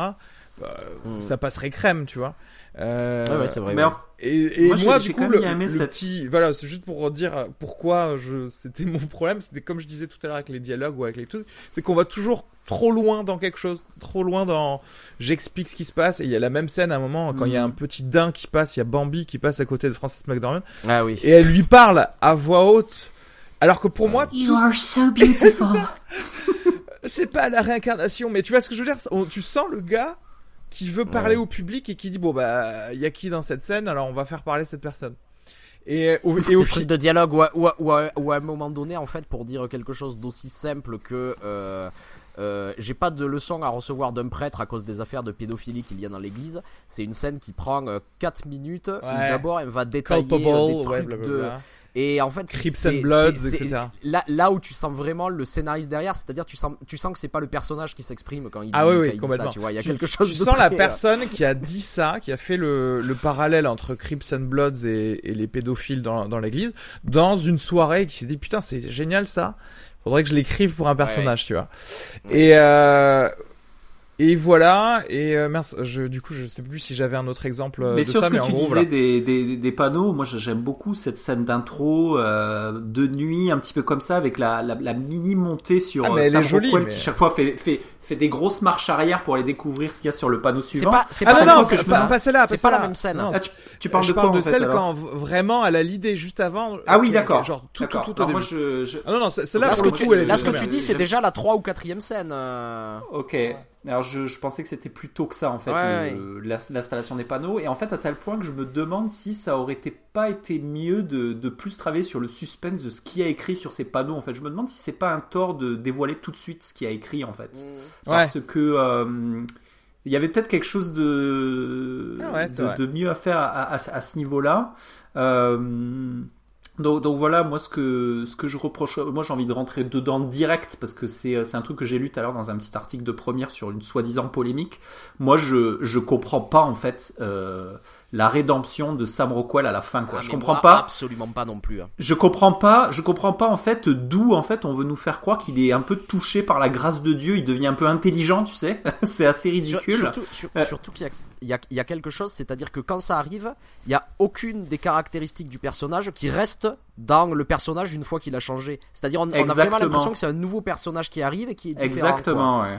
bah, Mm. Ça passerait crème, tu vois. Euh, Ouais, ouais, c'est vrai. Mais ouais. en- et, et Moi, moi, j'ai- du coup, le, le cette- petit, voilà, c'est juste pour dire pourquoi je, c'était mon problème. C'était comme je disais tout à l'heure avec les dialogues ou avec les trucs, c'est qu'on va toujours trop loin dans quelque chose, trop loin dans. J'explique ce qui se passe. Et il y a la même scène à un moment quand il y a Mhm. un petit daim qui passe, il y a Bambi qui passe à côté de Francis McDormand Ah oui. et elle lui parle à voix haute. Alors que pour moi, You tout- are so beautiful. c'est pas la réincarnation, mais tu vois ce que je veux dire? On- Tu sens le gars qui veut parler Ouais. au public et qui dit bon bah il y a qui dans cette scène? Alors on va faire parler cette personne. Et au, et au fi- de dialogue ou à, ou, à, ou à- ou à un moment donné en fait pour dire quelque chose d'aussi simple que euh, euh, j'ai pas de leçon à recevoir d'un prêtre à cause des affaires de pédophilie qu'il y a dans l'église. C'est une scène qui prend 4 minutes Ouais. d'abord elle va détailler euh, culpable, des ouais, trucs de. Et en fait, Crips and Bloods, etc. Là, là où tu sens vraiment le scénariste derrière, c'est-à-dire tu sens, tu sens que c'est pas le personnage qui s'exprime quand il dit, Ah oui, quand oui, il dit complètement. ça, tu vois, il y a tu, quelque tu chose de sens la très- personne qui a dit ça, qui a fait le, le parallèle entre Crips and Bloods et, et les pédophiles dans, dans l'église, dans une soirée, qui s'est dit putain c'est génial ça. Faudrait que je l'écrive pour un personnage, tu vois. Et euh, et voilà. Et euh, mince, je, du coup, je sais plus si j'avais un autre exemple euh, Mais de sur ça, ce que mais en tu gros, disais voilà. des, des, des panneaux, moi j'aime beaucoup cette scène d'intro euh, de nuit, un petit peu comme ça, avec la, la, la mini montée sur Ah, mais euh, elle Sam est jolie, Rockwell mais- qui chaque fois fait, fait, fait des grosses marches arrière pour aller découvrir ce qu'il y a sur le panneau C'est suivant. pas, c'est Ah pas non non, c'est pas, pas celle-là, C'est pas pas la même scène. Non, Ah, tu, tu parles je de parle quoi de en fait, celle quand vraiment elle a l'idée juste avant. Ah oui, Ok, d'accord. Genre tout, tout, tout au début. je, je... Ah non non, celle-là Là, ce que tu, elle est que dis, c'est déjà la 3 ou 4ème scène. euh. Ok. Alors je, je pensais que c'était plus tôt que ça en fait Ouais, l'installation des panneaux. Et en fait à tel point que je me demande si ça aurait été pas été mieux de, de plus travailler sur le suspense de ce qui a écrit sur ces panneaux en fait. Je me demande si c'est pas un tort de dévoiler tout de suite ce qui a écrit en fait. Ouais. parce que euh, il y avait peut-être quelque chose de Ah de, mieux à faire à, à- à ce niveau-là. Euh, donc, voilà, moi ce que ce que je reproche, moi j'ai envie de rentrer dedans direct parce que c'est c'est un truc que j'ai lu tout à l'heure dans un petit article de première sur une soi-disant polémique. Moi je je comprends pas en fait euh, la rédemption de Sam Rockwell à la fin quoi. Ah, je comprends moi, pas. Absolument pas non plus. hein. Je comprends pas, je comprends pas en fait d'où en fait on veut nous faire croire qu'il est un peu touché par la grâce de Dieu, il devient un peu intelligent, tu sais. c'est assez ridicule. surtout sur- Euh. surtout qu'il y a, y, y quelque chose, c'est-à-dire que quand ça arrive, il y a aucune des caractéristiques du personnage qui reste dans le personnage une fois qu'il a changé. C'est-à-dire on, on a vraiment l'impression que c'est un nouveau personnage qui arrive et qui est différent. quoi. Exactement, ouais.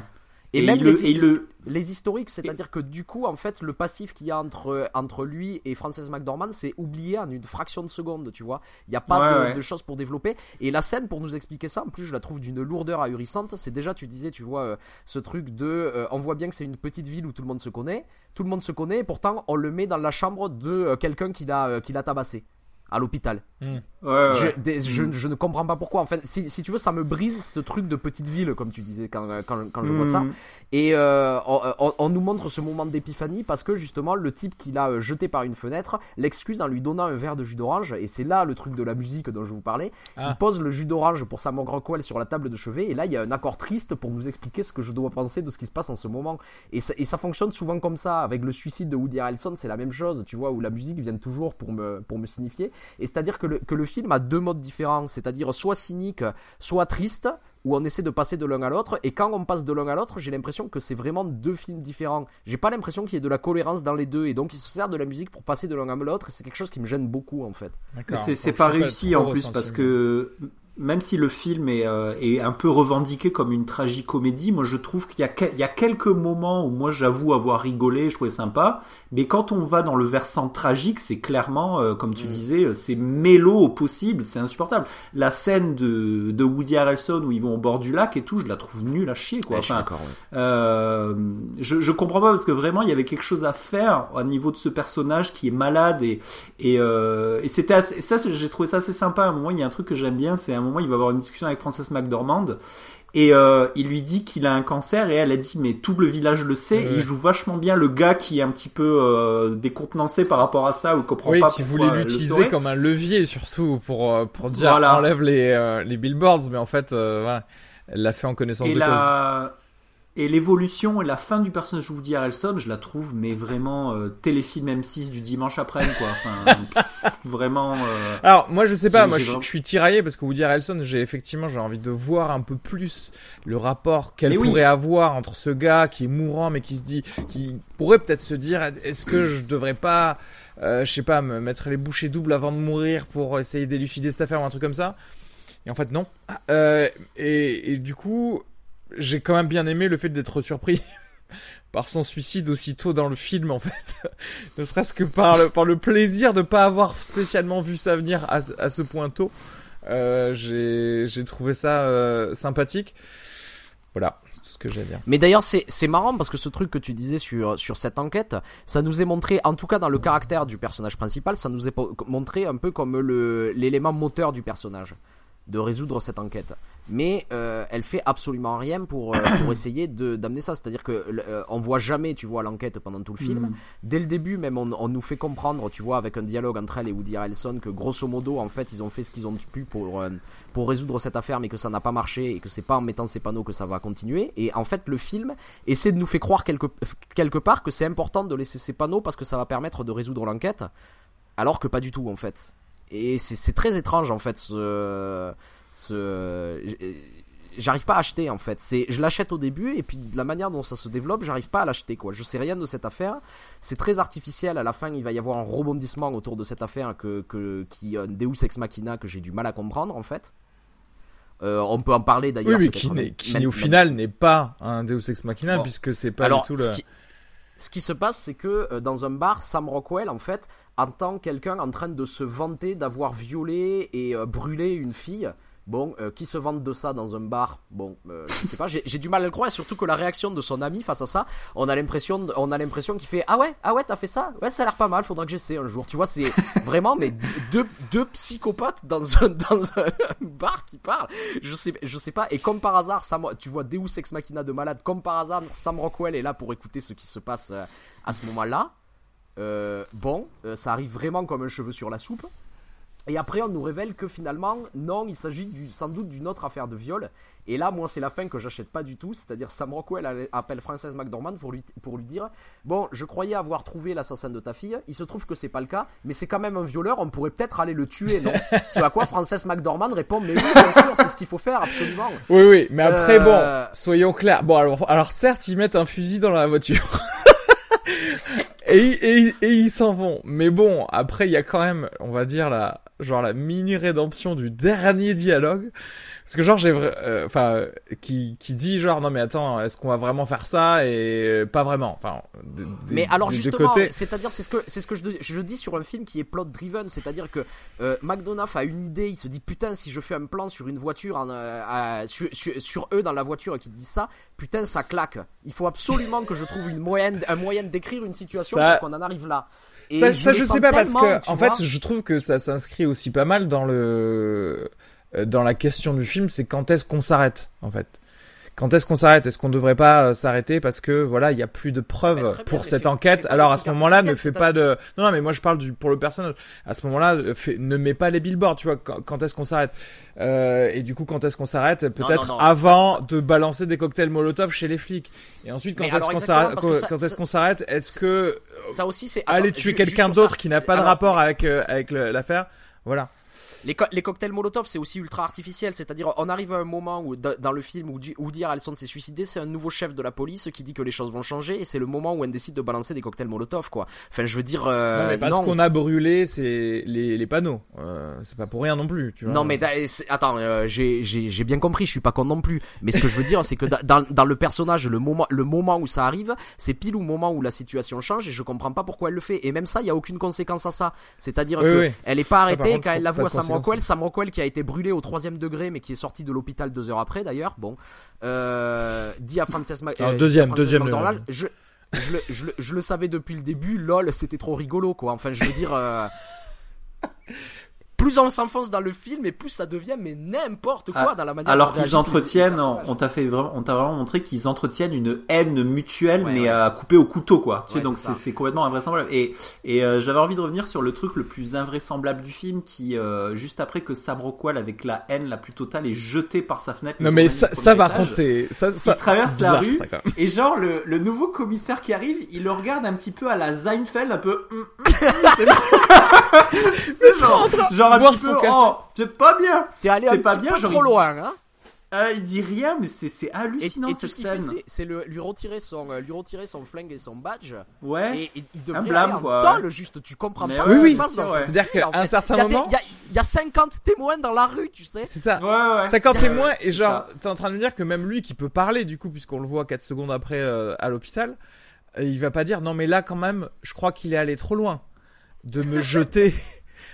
Et, même les, le, et il le- les historiques, c'est-à-dire que du coup, en fait, le passif qu'il y a entre, entre lui et Frances McDormand, c'est oublié en une fraction de seconde, tu vois. Il n'y a pas Ouais, de, ouais. de choses pour développer. Et la scène, pour nous expliquer ça, en plus, je la trouve d'une lourdeur ahurissante. C'est déjà, tu disais, tu vois, euh, ce truc de. euh, on voit bien que c'est une petite ville où tout le monde se connaît. Tout le monde se connaît, et pourtant, on le met dans la chambre de euh, quelqu'un qui l'a qui l'a tabassé à l'hôpital. ouais, ouais. Je, des- je, je ne comprends pas pourquoi. Enfin, si, si tu veux, ça me brise ce truc de petite ville, comme tu disais quand, quand, quand je vois ça. Mm. Et euh, on, on- on nous montre ce moment d'épiphanie parce que justement le type qui l'a euh, jeté par une fenêtre l'excuse en lui donnant un verre de jus d'orange et c'est là le truc de la musique dont je vous parlais. Ah. Il pose le jus d'orange pour Sam Rockwell sur la table de chevet et là il y a un accord triste pour nous expliquer ce que je dois penser de ce qui se passe en ce moment. Et ça, et ça fonctionne souvent comme ça avec le suicide de Woody Harrelson c'est la même chose tu vois où la musique vient toujours pour me, pour me signifier. Et c'est-à-dire que le, que le film a deux modes différents. C'est-à-dire soit cynique soit triste où on essaie de passer de l'un à l'autre. Et quand on passe de l'un à l'autre j'ai l'impression que c'est vraiment deux films différents. J'ai pas l'impression qu'il y ait de la cohérence dans les deux. Et donc il se sert de la musique pour passer de l'un à l'autre. Et c'est quelque chose qui me gêne beaucoup en fait. D'accord. C'est pas réussi en plus parce que même si le film est, euh, est un peu revendiqué comme une tragicomédie, moi je trouve qu'il y, que- y a quelques moments où moi j'avoue avoir rigolé, je trouvais sympa, mais quand on va dans le versant tragique, c'est clairement, euh, comme tu Mm. disais, euh, c'est mélo au possible, c'est insupportable. La scène de, de Woody Harrelson où ils vont au bord du lac et tout, je la trouve nulle à chier quoi. Ouais, je suis Enfin, d'accord ouais. euh, je, je comprends pas parce que vraiment il y avait quelque chose à faire au niveau de ce personnage qui est malade et et, euh, et c'était ça j'ai trouvé ça assez sympa à un moment il y a un truc que j'aime bien c'est un moment il va avoir une discussion avec Frances McDormand et euh, il lui dit qu'il a un cancer et elle a dit mais tout le village le sait et Ouais. il joue vachement bien le gars qui est un petit peu euh, décontenancé par rapport à ça ou comprend Oui, pas qui voulait l'utiliser comme un levier surtout pour euh, pour dire Voilà. enlève les euh, les billboards, mais en fait, voilà, elle l'a fait en connaissance et de cause. Et l'évolution et la fin du personnage de Woody Harrelson, je la trouve mais vraiment euh, téléfilm M6 du dimanche après quoi. Enfin, vraiment. euh, Alors moi je sais pas, moi je, suis tiraillé parce que Woody Harrelson, j'ai effectivement j'ai envie de voir un peu plus le rapport qu'elle oui. pourrait avoir entre ce gars qui est mourant mais qui se dit, qui pourrait peut-être se dire, est-ce que je devrais pas, euh, je sais pas, me mettre les bouchées doubles avant de mourir pour essayer d'élucider cette affaire ou un truc comme ça? Et en fait non. Euh, et, et du coup j'ai quand même bien aimé le fait d'être surpris. par son suicide aussitôt dans le film en fait ne serait-ce que par le, plaisir de pas avoir spécialement vu ça venir à, ce- point tôt. Euh, j'ai trouvé ça euh, sympathique. Voilà, c'est tout ce que j'ai à dire. Mais d'ailleurs, c'est marrant parce que ce truc que tu disais sur sur cette enquête, ça nous est montré, en tout cas dans le caractère du personnage principal, ça nous est montré un peu comme l'élément moteur du personnage. de résoudre cette enquête. Mais euh, elle fait absolument rien pour, euh, pour essayer d'amener ça. C'est-à-dire que euh, on voit jamais, tu vois, l'enquête pendant tout le film. Mhm. Dès le début, même, on, on nous fait comprendre, tu vois, avec un dialogue entre elle et Woody Harrelson, que grosso modo, en fait, ils ont fait ce qu'ils ont pu pour euh, pour résoudre cette affaire, mais que ça n'a pas marché et que c'est pas en mettant ces panneaux que ça va continuer. Et en fait, le film essaie de nous faire croire quelque quelque part que c'est important de laisser ces panneaux parce que ça va permettre de résoudre l'enquête, alors que pas du tout, en fait. Et c'est c'est très étrange, en fait, ce ce j'arrive pas à acheter en fait c'est je l'achète au début et puis de la manière dont ça se développe j'arrive pas à l'acheter quoi je sais rien de cette affaire c'est très artificiel à la fin il va y avoir un rebondissement autour de cette affaire que, que qui un Deus ex machina que j'ai du mal à comprendre en fait Euh, on peut en parler Oui, d'ailleurs mais peut-être qui, même- au final n'est pas un Deus Ex Machina Bon. puisque c'est pas alors, du tout ce le. qui, ce qui se passe, c'est que euh, dans un bar, Sam Rockwell, en fait, entend quelqu'un en train de se vanter d'avoir violé et euh, brûlé une fille. Bon, euh, qui se vante de ça dans un bar Bon, euh, je sais pas, j'ai du mal à le croire, surtout que la réaction de son ami face à ça, on a l'impression, on a l'impression qu'il fait ah ouais, ah ouais, t'as fait ça? Ouais, ça a l'air pas mal, faudra que j'essaie un jour. Tu vois, c'est vraiment mais deux, deux psychopathes dans un dans un bar qui parlent. Je sais, je sais pas. Et comme par hasard, Sam, tu vois Deus ex machina de malade. Comme par hasard, Sam Rockwell est là pour écouter ce qui se passe euh, à ce moment-là. Euh, bon, ça arrive vraiment comme un cheveu sur la soupe. Et après, on nous révèle que finalement, non, il s'agit du- sans doute d'une autre affaire de viol. Et là, moi, c'est la fin que j'achète pas du tout. C'est-à-dire, Sam Rockwell appelle Frances McDormand pour lui, pour lui dire Bon, je croyais avoir trouvé l'assassin de ta fille. Il se trouve que c'est pas le cas, mais c'est quand même un violeur. On pourrait peut-être aller le tuer, non? Ce à quoi Frances McDormand répond Mais oui, bien sûr, c'est ce qu'il faut faire, absolument. Oui, oui, mais après, Euh, bon, soyons clairs. Bon, alors, alors certes, ils mettent un fusil dans la voiture. Et, et, ils s'en vont. Mais bon, après, il y a quand même, on va dire, la, genre, la mini-rédemption du dernier dialogue. Parce que genre, j'ai, euh, enfin, qui, qui dit genre, non mais attends, est-ce qu'on va vraiment faire ça et euh, pas vraiment. Enfin, Mais alors justement, c'est-à-dire c'est ce que c'est ce que je, je dis sur un film qui est plot driven, c'est-à-dire que euh, McDonough a une idée, il se dit putain si je fais un plan sur une voiture, en, euh, à- sur, sur, sur eux dans la voiture et qui dit ça, putain ça claque. Il faut absolument que je trouve une moyenne, un moyen d'écrire une situation Ça- pour qu'on en arrive là. Et ça, ça, je sais pas parce que en fait je trouve que ça s'inscrit aussi pas mal dans le euh, dans la question du film c'est quand est-ce qu'on s'arrête en fait quand est-ce qu'on s'arrête? Est-ce qu'on devrait pas euh, s'arrêter parce que voilà, il y a plus de preuves bien, pour cette enquête? Alors à ce moment-là, ne fais pas de non non mais moi je parle du pour le personnage. À ce moment-là, euh, ne mets pas les billboards, tu vois. Quand, quand est-ce qu'on s'arrête? Euh, Et du coup, quand est-ce qu'on s'arrête? Peut-être avant ça- ça- de balancer des cocktails Molotov chez les flics. Et ensuite, quand est-ce qu'on s'arrête? Quand est-ce qu'on s'arrête? Est-ce que Ça aussi c'est aller tuer quelqu'un d'autre qui n'a pas de rapport avec euh, avec l'affaire? Voilà. Les, co- les cocktails Molotov, c'est aussi ultra artificiel. C'est-à-dire, on arrive à un moment où, dans le film où Woody Harrelson s'est suicidé, c'est un nouveau chef de la police qui dit que les choses vont changer, et c'est le moment où on décide de balancer des cocktails Molotov, quoi. Enfin, je veux dire, euh, non, mais parce qu'on a brûlé c'est les, les panneaux. Euh, c'est pas pour rien non plus, tu vois. Non mais attends, euh, j'ai bien compris, je suis pas con non plus. Mais ce que je veux dire, c'est que da- dans, dans le personnage, le moment le moment où ça arrive, c'est pile au moment où la situation change et je comprends pas pourquoi elle le fait. Et même ça, il y a aucune conséquence à ça. C'est-à-dire Oui, que oui. elle est pas arrêtée quand elle la pas de voit Sam conséquence. Rockwell. Sam Rockwell qui a été brûlé au troisième degré, mais qui est sorti de l'hôpital deux heures après d'ailleurs. Bon, euh, dit à Frances Mac- Alors, euh, deuxième, dit à Frances deuxième McDormand, je le, je, le, je le savais depuis le début, lol, c'était trop rigolo quoi. Enfin, je veux dire, euh, plus on s'enfonce dans le film et plus ça devient mais n'importe quoi Ah, dans la manière Alors dont qu'ils entretiennent, on t'a fait vraiment, on t'a vraiment montré qu'ils entretiennent une haine mutuelle, Ouais, mais ouais. à couper au couteau, quoi. Tu sais, Ouais, donc c'est complètement invraisemblable. Et, et euh, j'avais envie de revenir sur le truc le plus invraisemblable du film, qui euh, juste après que Sam Rockwell, avec la haine la plus totale, est jeté par sa fenêtre. Non mais ça, contre c'est ça ça traverse la rue. ça. Et genre le, le nouveau commissaire qui arrive, il le regarde un petit peu à la Seinfeld, un peu. c'est c'est genre, genre un petit peu. café. Oh, c'est pas bien. T'es allé C'est un pas petit bien, peu genre, trop il- loin, hein. Euh, il dit rien, mais c'est c'est Et, hallucinant et tout cette ce scène. c'est- lui retirer son, euh, lui retirer son flingue et son badge. Ouais. Et, et il devrait Un blâme, quoi, juste. Tu comprends Mais pas ouais, ce qui oui, se passe dans ouais. C'est-à-dire qu'à un certain Il y a des- moment- il y a- il y a 50 témoins dans la rue, tu sais. C'est ça. Ouais, ouais. 50 Il y a- témoins et genre t'es en train de me dire que même lui qui peut parler du coup puisqu'on le voit 4 secondes après euh, à l'hôpital, euh, il va pas dire non mais là quand même je crois qu'il est allé trop loin de me jeter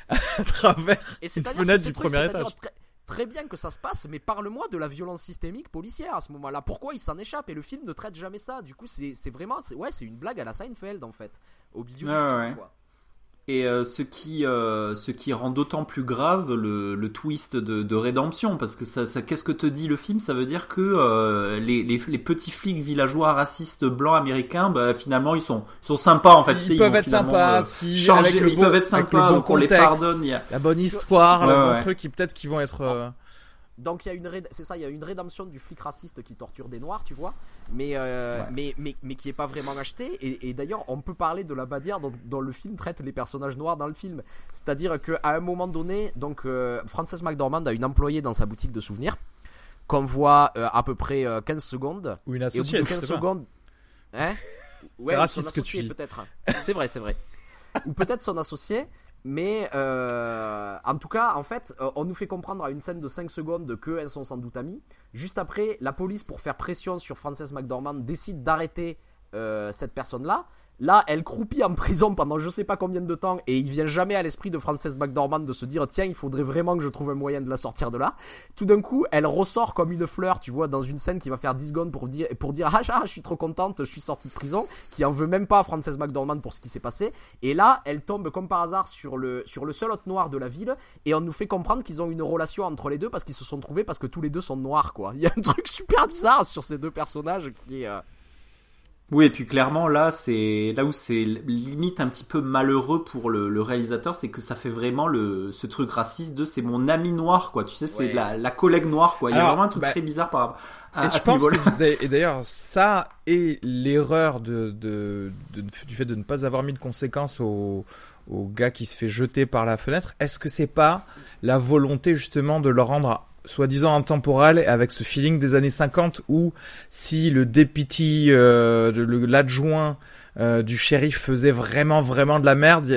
à travers Et une fenêtre du truc, premier étage. Très, très bien que ça se passe, mais parle-moi de la violence systémique policière à ce moment-là. Pourquoi il s'en échappe Et le film ne traite jamais ça? Du coup, c'est vraiment, c'est- ouais, c'est une blague à la Seinfeld en fait, au milieu du film. ouais. Quoi. Et euh, ce, qui, euh, ce qui rend d'autant plus grave le, le twist de, de rédemption, parce que ça, ça qu'est-ce que te dit le film? Ça veut dire que euh, les, les, les petits flics villageois racistes blancs américains, bah, finalement, ils sont, ils sont sympas en fait. Tu sais, Ils ils peuvent être sympas, euh, si changer, le ils bon- peuvent être le sympas, donc on les contexte, pardonne. a- La bonne histoire, le Ouais, bon ouais. truc, qui peut-être qu'ils vont être. Donc il y a une réd- c'est ça, il y a une rédemption du flic raciste qui torture des noirs, tu vois, mais euh, Ouais. mais, mais mais qui est pas vraiment acheté. Et, et d'ailleurs, on peut parler de la manière dont, dont le film traite les personnages noirs dans le film. C'est-à-dire que à un moment donné, donc euh, Frances McDormand a une employée dans sa boutique de souvenirs qu'on voit euh, à peu près euh, 15 secondes. Ou une Et au bout associée. de je 15 sais pas. secondes, hein? C'est raciste que tu peut-être. C'est vrai, c'est vrai. Ou peut-être son associé. Mais euh, en tout cas, en fait, euh, on nous fait comprendre à une scène de 5 secondes qu'elles sont sans doute amies. Juste après, la police, pour faire pression sur Frances McDormand, décide d'arrêter euh, cette personne-là. Là, elle croupit en prison pendant je sais pas combien de temps et il vient jamais à l'esprit de Frances McDormand de se dire tiens, il faudrait vraiment que je trouve un moyen de la sortir de là. Tout d'un coup, elle ressort comme une fleur, tu vois, dans une scène qui va faire 10 secondes pour dire, pour dire ah, ah, je suis trop contente, je suis sortie de prison, qui en veut même pas à Frances McDormand pour ce qui s'est passé. Et là, elle tombe comme par hasard sur le, sur le seul hôte noir de la ville et on nous fait comprendre qu'ils ont une relation entre les deux parce qu'ils se sont trouvés parce que tous les deux sont noirs, quoi. Il y a un truc super bizarre sur ces deux personnages qui euh, Oui, et puis clairement là, c'est là où c'est limite un petit peu malheureux pour le, le réalisateur, c'est que ça fait vraiment le ce truc raciste de c'est mon ami noir quoi. Tu sais, c'est Ouais. la, la collègue noire quoi. Il y a vraiment un truc bah, très bizarre par rapport à, Et à je pense que et d'ailleurs ça et l'erreur de, de, de- du fait de ne pas avoir mis de conséquences au, au gars qui se fait jeter par la fenêtre. Est-ce que c'est pas la volonté justement de le rendre soi-disant intemporel avec ce feeling des années 50 où si le deputy, euh, l'adjoint euh, du shérif faisait vraiment vraiment de la merde,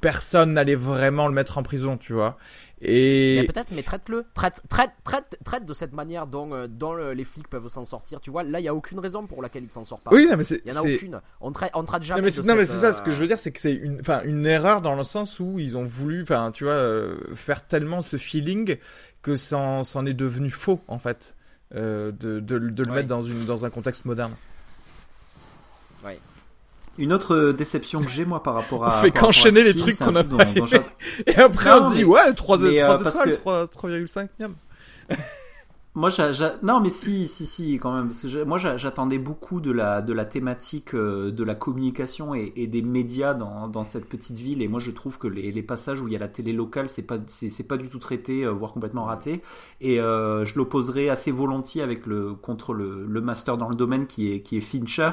personne n'allait vraiment le mettre en prison, tu vois. Et peut-être, mais traite-le. Traite, traite, traite, traite de cette manière dont, euh, dont euh, les flics peuvent s'en sortir. Tu vois, là, il y a aucune raison pour laquelle ils s'en sortent pas. oui, non, mais c'est Il y en a aucune. On traite, on traite jamais Non mais, c'est- cette, ça, ce que euh, je veux dire, c'est que c'est une, enfin, une erreur dans le sens où ils ont voulu, enfin, tu vois, euh, faire tellement ce feeling que c'en, c'en est devenu faux, en fait, euh, de, de, de le Ouais. mettre dans une, dans un contexte moderne. Une autre déception que j'ai moi par rapport à On fait qu'enchaîner les film, trucs qu'on a dont- dont j'a- Et après, Non, on dit, mais- ouais, 3, mais, euh, 3 parce étoiles, que- 3, 3,5, Moi, j'a- j'a- non, mais si, si, si, quand même. Parce que moi, j'a- j'attendais beaucoup de la, de la thématique euh, de la communication et, et des médias dans, dans cette petite ville. Et moi, je trouve que les, les passages où il y a la télé locale, c'est pas, c'est, pas du tout traité, euh, voire complètement raté. Et euh, je l'opposerai assez volontiers avec le contre le, le master dans le domaine qui est, qui est Fincher,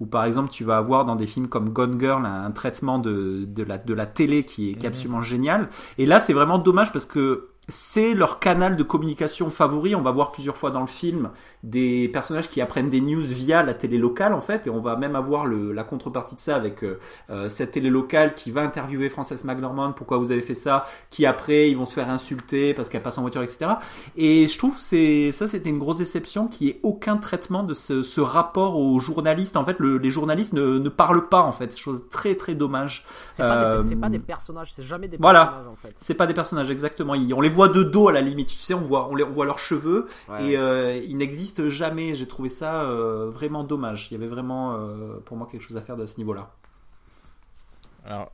où par exemple, tu vas avoir dans des films comme Gone Girl un, traitement de, de la, de la télé qui est, qui est Mhm. absolument génial. Et là, c'est vraiment dommage parce que c'est leur canal de communication favori. On va voir plusieurs fois dans le film des personnages qui apprennent des news via la télé locale en fait, et on va même avoir le, la contrepartie de ça avec euh, euh, cette télé locale qui va interviewer Frances McDormand, pourquoi vous avez fait ça, qui après ils vont se faire insulter parce qu'elle passe en voiture, etc. Et je trouve que c'est ça c'était une grosse déception qui est aucun traitement de ce, ce rapport aux journalistes. En fait, le- les journalistes ne, ne parlent pas en fait, chose très très dommage. C'est pas, Euh, des, c'est pas des personnages, c'est jamais des voilà. personnages en fait. C'est pas des personnages exactement. Ils- On les voit de dos à la limite. Tu sais, on voit, on, les, on voit leurs cheveux Ouais. et euh, ils n'existent jamais. J'ai trouvé ça euh, vraiment dommage. Il y avait vraiment euh, pour moi quelque chose à faire de ce niveau-là. Alors,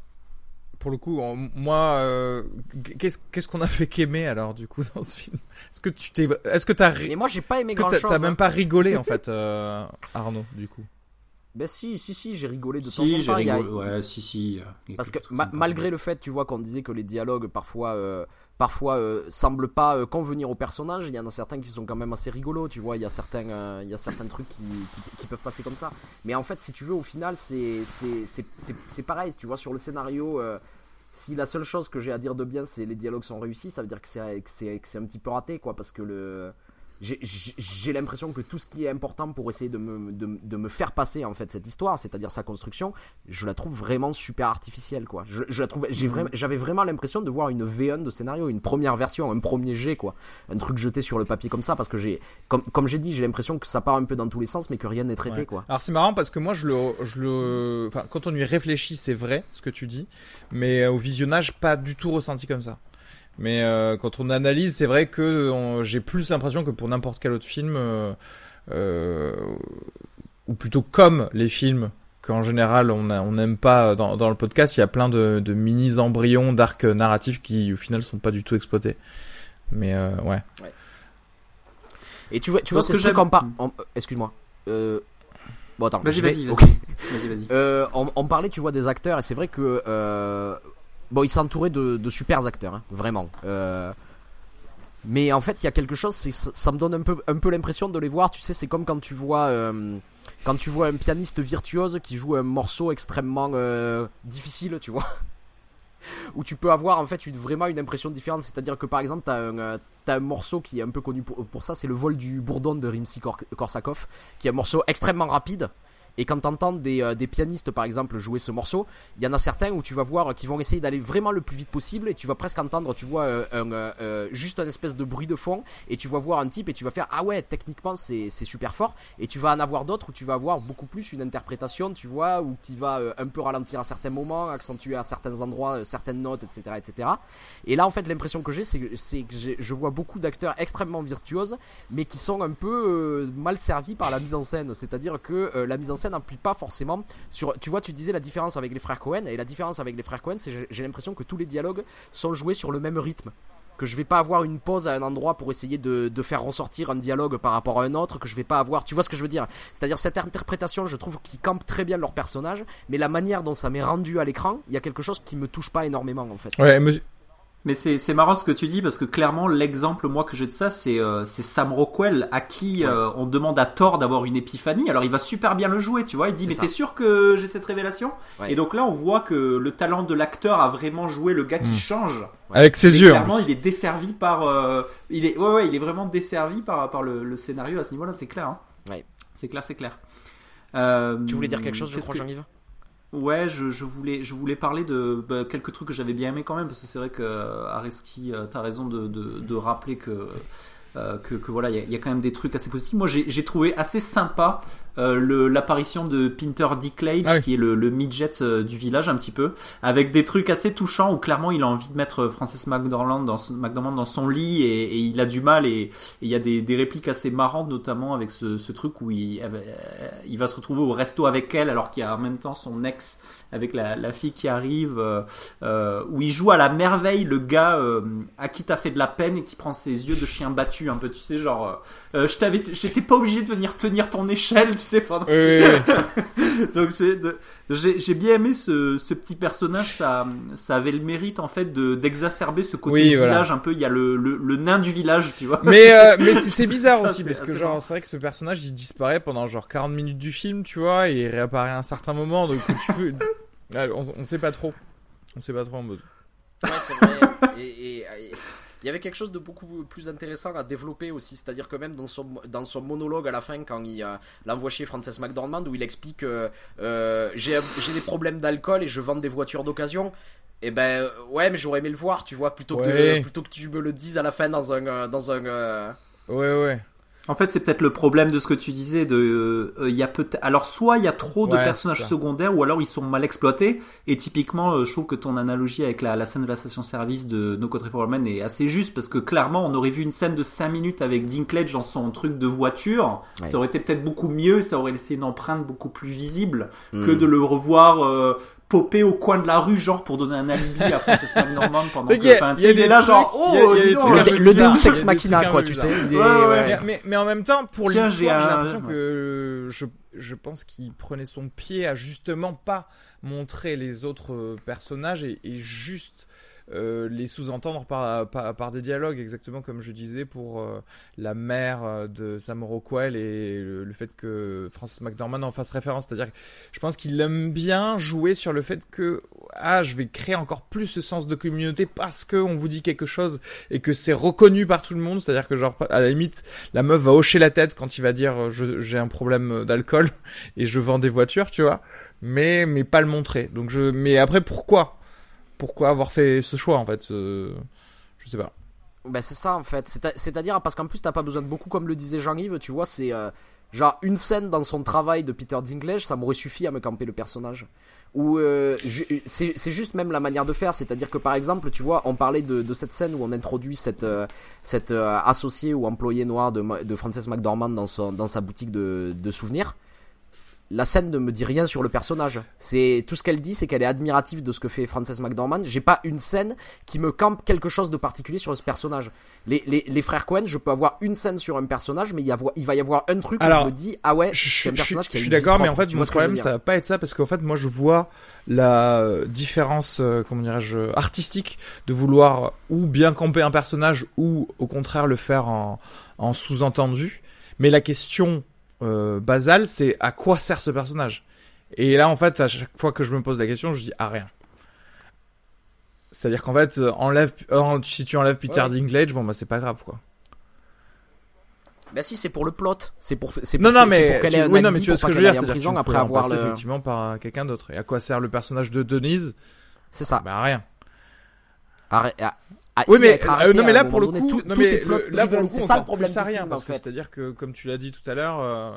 pour le coup, en- moi, euh, qu'est-ce, qu'est-ce qu'on a fait qu'aimer alors, du coup, dans ce film? Est-ce que tu t'es, est-ce que t'as, moi, j'ai pas aimé grand t'as, chose. t'as même pas rigolé, en fait, euh, Arnaud, du coup? Ben si, si, si, j'ai rigolé de temps Si, en temps. y a- rigolé. Ouais, si, si. Parce que ma- malgré le fait, tu vois, qu'on disait que les dialogues parfois, euh, parfois euh, semblent pas euh, convenir aux personnages, il y en a certains qui sont quand même assez rigolos, tu vois. Il y a certains, euh, il y a certains trucs qui, qui, peuvent passer comme ça. Mais en fait, si tu veux, au final, c'est, pareil, tu vois, sur le scénario. euh, si la seule chose que j'ai à dire de bien, c'est les dialogues sont réussis, ça veut dire que c'est, que c'est un petit peu raté, quoi, parce que le j'ai- l'impression que tout ce qui est important pour essayer de me, de, de me faire passer en fait cette histoire, c'est-à-dire sa construction, je la trouve vraiment super artificielle quoi. Je, je la trouve, vraiment, j'avais vraiment l'impression de voir une V1 de scénario, une première version, un premier jet quoi, un truc jeté sur le papier comme ça parce que j'ai, comme, comme j'ai dit, j'ai l'impression que ça part un peu dans tous les sens mais que rien n'est traité Ouais. quoi. Alors c'est marrant parce que moi je le, je le, enfin quand on y réfléchit c'est vrai ce que tu dis, mais euh, au visionnage pas du tout ressenti comme ça. Mais euh, quand on analyse c'est vrai que on- j'ai plus l'impression que pour n'importe quel autre film, euh, euh, ou plutôt comme les films qu'en général on n'aime pas dans, dans le podcast. Il y a plein de, de mini embryons d'arcs narratifs qui au final sont pas du tout exploités. Mais euh, ouais. Et tu vois, tu vois, ce c'est que ce truc en en- Excuse-moi. Euh... Bon, attends. Vas-y, vas-y, vas-y. ok. Vas-y, vas-y. Euh, on, on parlait, tu vois, des acteurs, et c'est vrai que. Euh... Bon, il s'entourait de, de super acteurs, hein, vraiment. Euh... Mais en fait, il y a quelque chose, ça, me donne un peu, l'impression de les voir. Tu sais, c'est comme quand tu vois, euh, quand tu vois un pianiste virtuose qui joue un morceau extrêmement euh, difficile, tu vois. Où tu peux avoir en fait vraiment une impression différente. C'est-à-dire que par exemple, t'as un, t'as un morceau qui est un peu connu pour, pour ça, c'est le vol du Bourdon de Rimsky-Korsakov, qui est un morceau extrêmement rapide. Et quand t'entends des, euh, des pianistes par exemple jouer ce morceau, il y en a certains où tu vas voir qui vont essayer d'aller vraiment le plus vite possible et tu vas presque entendre, tu vois, euh, euh, juste un espèce de bruit de fond et tu vas voir un type et tu vas faire ah ouais techniquement c'est super fort et tu vas en avoir d'autres où tu vas avoir beaucoup plus une interprétation, tu vois, où qui va euh, un peu ralentir à certains moments, accentuer à certains endroits certaines notes, etc., etc. Et là en fait l'impression que j'ai c'est que que je vois beaucoup d'acteurs extrêmement virtuoses mais qui sont un peu mal servis par la mise en scène. C'est-à-dire que la mise en scène n'appuie pas forcément sur. Tu vois, tu disais la différence avec les frères Cohen, et la différence avec les frères Cohen, c'est j'ai l'impression que tous les dialogues sont joués sur le même rythme. Que je vais pas avoir une pause à un endroit pour essayer de, de faire ressortir un dialogue par rapport à un autre, que je vais pas avoir. Tu vois ce que je veux dire? C'est-à-dire cette interprétation, je trouve qu'ils campent très bien leur personnage, mais la manière dont ça m'est rendu à l'écran, il y a quelque chose qui me touche pas énormément en fait. Ouais, Mais c'est c'est marrant ce que tu dis parce que clairement l'exemple moi que j'ai de ça c'est euh, c'est Sam Rockwell à qui euh, on demande à tort d'avoir une épiphanie alors il va super bien le jouer tu vois il dit mais t'es sûr que j'ai cette révélation? Ouais. et donc là on voit que le talent de l'acteur a vraiment joué le gars qui Mm. change avec ses Mais yeux. en clairement il est desservi par euh, il est ouais ouais il est vraiment desservi par par le, le scénario à ce niveau là c'est clair hein. Ouais. c'est clair c'est clair Euh, Tu voulais dire quelque chose, je crois, que- Jean-Yves? Ouais, je, je voulais je voulais parler de bah, quelques trucs que j'avais bien aimé quand même parce que c'est vrai que euh, Areski, euh, t'as raison de, de, rappeler que euh, que, que voilà, il y, y a quand même des trucs assez positifs. Moi, j'ai trouvé assez sympa euh, l'apparition de Pinter Dinklage, Ah oui. qui est le, le midget euh, du village un petit peu, avec des trucs assez touchants où clairement il a envie de mettre Frances McDormand dans son, McDormand dans son lit et, et il a du mal et il y a des, des répliques assez marrantes notamment avec ce, ce truc où il, euh, il va se retrouver au resto avec elle alors qu'il y a en même temps son ex avec la, la fille qui arrive euh, euh, où il joue à la merveille le gars euh, à qui t'as fait de la peine et qui prend ses yeux de chien battu un peu tu sais genre euh, je t'avais j'étais pas obligé de venir tenir ton échelle sais pendant Oui, oui, oui. donc j'ai de- j'ai bien aimé ce, ce petit personnage. Ça ça avait le mérite en fait de d'exacerber ce côté Oui, voilà. village un peu. Il y a le, le, le nain du village tu vois. Mais euh, mais c'était bizarre Ça, aussi parce que genre c'est vrai que ce personnage il disparaît pendant genre 40 minutes du film tu vois et il réapparaît à un certain moment donc tu peux Ouais, on, on sait pas trop. On sait pas trop en mode. Ouais, c'est vrai. et, et- et il y avait quelque chose de beaucoup plus intéressant à développer aussi, c'est-à-dire que même dans son, dans son monologue à la fin, quand il euh, l'envoie chez Frances McDormand, où il explique euh, euh, j'ai des problèmes d'alcool et je vends des voitures d'occasion. Et ben euh, ouais, mais j'aurais aimé le voir, tu vois, plutôt Ouais. que plutôt que tu me le dises à la fin dans un dans un. euh, ouais ouais En fait, c'est peut-être le problème de ce que tu disais. De, euh, il y a peut alors soit il y a trop de Ouais, personnages secondaires, ou alors ils sont mal exploités. Et typiquement, euh, je trouve que ton analogie avec la, la scène de la station-service de No Country for Old Men est assez juste parce que clairement, on aurait vu une scène de 5 minutes avec Dinklage dans son truc de voiture. Ouais. Ça aurait été peut-être beaucoup mieux. Ça aurait laissé une empreinte beaucoup plus visible hmm. que de le revoir. Euh, popper au coin de la rue genre pour donner un alibi à Frances McDormand pendant que Il enfin, est là genre oh le. Deus Ex Machina, quoi, tu sais. mais, en même temps, pour Tiens, l'histoire, j'ai l'impression que je, je pense qu'il prenait son pied à justement pas montrer les autres euh, personnages et, et juste euh, les sous-entendre par, par, par des dialogues, exactement comme je disais pour euh, la mère euh, de Sam Rockwell et le, fait que Francis McDormand en fasse référence. C'est-à-dire je pense qu'il aime bien jouer sur le fait que ah, je vais créer encore plus ce sens de communauté parce que on vous dit quelque chose et que c'est reconnu par tout le monde. C'est-à-dire que genre à la limite la meuf va hocher la tête quand il va dire euh, j'ai un problème d'alcool et je vends des voitures, tu vois. Mais mais pas le montrer. Donc je mais après pourquoi? Pourquoi avoir fait ce choix en fait Je sais pas. Ben c'est ça en fait. C'est- C'est-à-dire parce qu'en plus t'as pas besoin de beaucoup comme le disait Jean-Yves, tu vois, c'est euh, genre une scène dans son travail de Peter Dinklage, ça m'aurait suffi à me camper le personnage. Ou euh, c'est juste même la manière de faire, c'est-à-dire que par exemple, tu vois, on parlait de, cette scène où on introduit cette euh, cette ou employée noire de, de Frances McDormand dans son dans sa boutique de, de souvenirs. La scène ne me dit rien sur le personnage. C'est tout ce qu'elle dit, c'est qu'elle est admirative de ce que fait Frances McDormand. J'ai pas une scène qui me campe quelque chose de particulier sur ce personnage. Les, les, les frères Cohen, je peux avoir une scène sur un personnage, mais il, y avoir, il va y avoir un truc Alors, où je me dis ah ouais, Je, c'est un je- personnage je qui a suis d'accord, mais en fait, Tu mon je problème, ça va pas être ça parce qu'en fait, moi, je vois la différence, euh, comment dirais-je, artistique de vouloir ou bien camper un personnage ou au contraire le faire en, en sous-entendu. Mais la question euh, basale, c'est à quoi sert ce personnage Et là, en fait, à chaque fois que je me pose la question, je dis à rien. C'est-à-dire qu'en fait, euh, enlève, euh, si tu enlèves Peter Ouais. Dinklage, bon bah c'est pas grave quoi. Bah si, c'est pour le plot. C'est pour, c'est Non, non, c'est mais, pour tu, oui, non, mais tu vois ce que je veux dire, que prison après avoir le. effectivement par quelqu'un d'autre. Et à quoi sert le personnage de Denise? C'est ça. Bah rien. Arrête- ah, ah, Oui, si, mais, euh, non, mais là pour le coup, tout- non, mais le- là pour le driven. coup, c'est ça le problème du rien parce en que c'est-à-dire que comme tu l'as dit tout à l'heure, euh,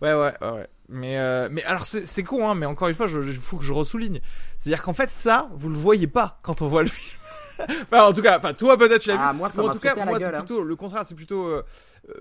Ouais. ouais, ouais, ouais. Mais euh, mais alors c'est c'est con hein, mais encore une fois, je, je- faut que je ressouligne. C'est-à-dire qu'en fait ça, vous le voyez pas quand on voit le film. enfin en tout cas, enfin toi peut-être tu l'as Ah, vu. moi, ça Mais en tout cas, moi c'est hein. plutôt le contraire, c'est plutôt euh,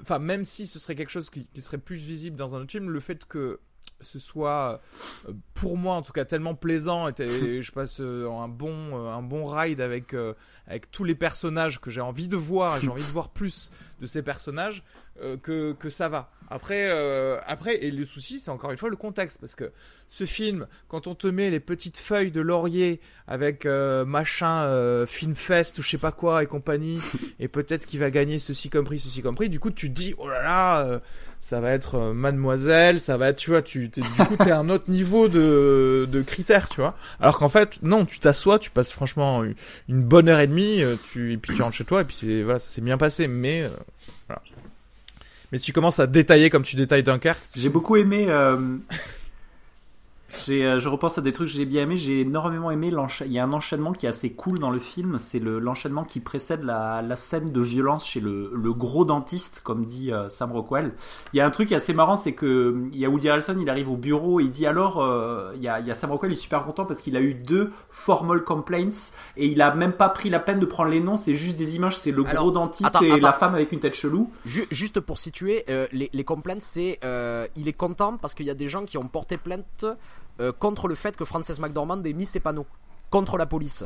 enfin même si ce serait quelque chose qui, qui serait plus visible dans un autre film, le fait que ce soit euh, pour moi en tout cas tellement plaisant et je passe euh, un bon euh, un bon ride avec euh, avec tous les personnages que j'ai envie de voir et j'ai envie de voir plus de ces personnages euh, que que ça va. Après euh, après et le souci c'est encore une fois le contexte parce que ce film quand on te met les petites feuilles de laurier avec machin film fest ou je sais pas quoi et compagnie et peut-être qu'il va gagner ceci compris ceci compris du coup tu te dis oh là là euh, ça va être euh, mademoiselle, ça va être, tu vois, tu, du coup, t'es à un autre niveau de, de critères, tu vois. Alors qu'en fait, non, tu t'assois, tu passes franchement une, bonne heure et demie, euh, tu, et puis tu rentres chez toi, et puis c'est, voilà, ça s'est bien passé, mais, euh, voilà. Mais si tu commences à détailler comme tu détailles Dunkerque, J'ai beaucoup aimé. Euh, je repense à des trucs que j'ai bien aimé. J'ai énormément aimé Il y a un enchaînement qui est assez cool dans le film. C'est le, l'enchaînement qui précède la, la scène de violence chez le, le gros dentiste, comme dit euh, Sam Rockwell. Il y a un truc qui est assez marrant, c'est que il y a Woody Harrelson, il arrive au bureau et il dit alors, euh, il, y a, il y a Sam Rockwell, il est super content parce qu'il a eu deux formal complaints et il a même pas pris la peine de prendre les noms. C'est juste des images. C'est le Alors, gros dentiste attends, et attends. la femme avec une tête chelou. Ju- juste pour situer, euh, les, les complaints, c'est euh, il est content parce qu'il y a des gens qui ont porté plainte euh, contre le fait que Frances McDormand ait mis ses panneaux contre la police.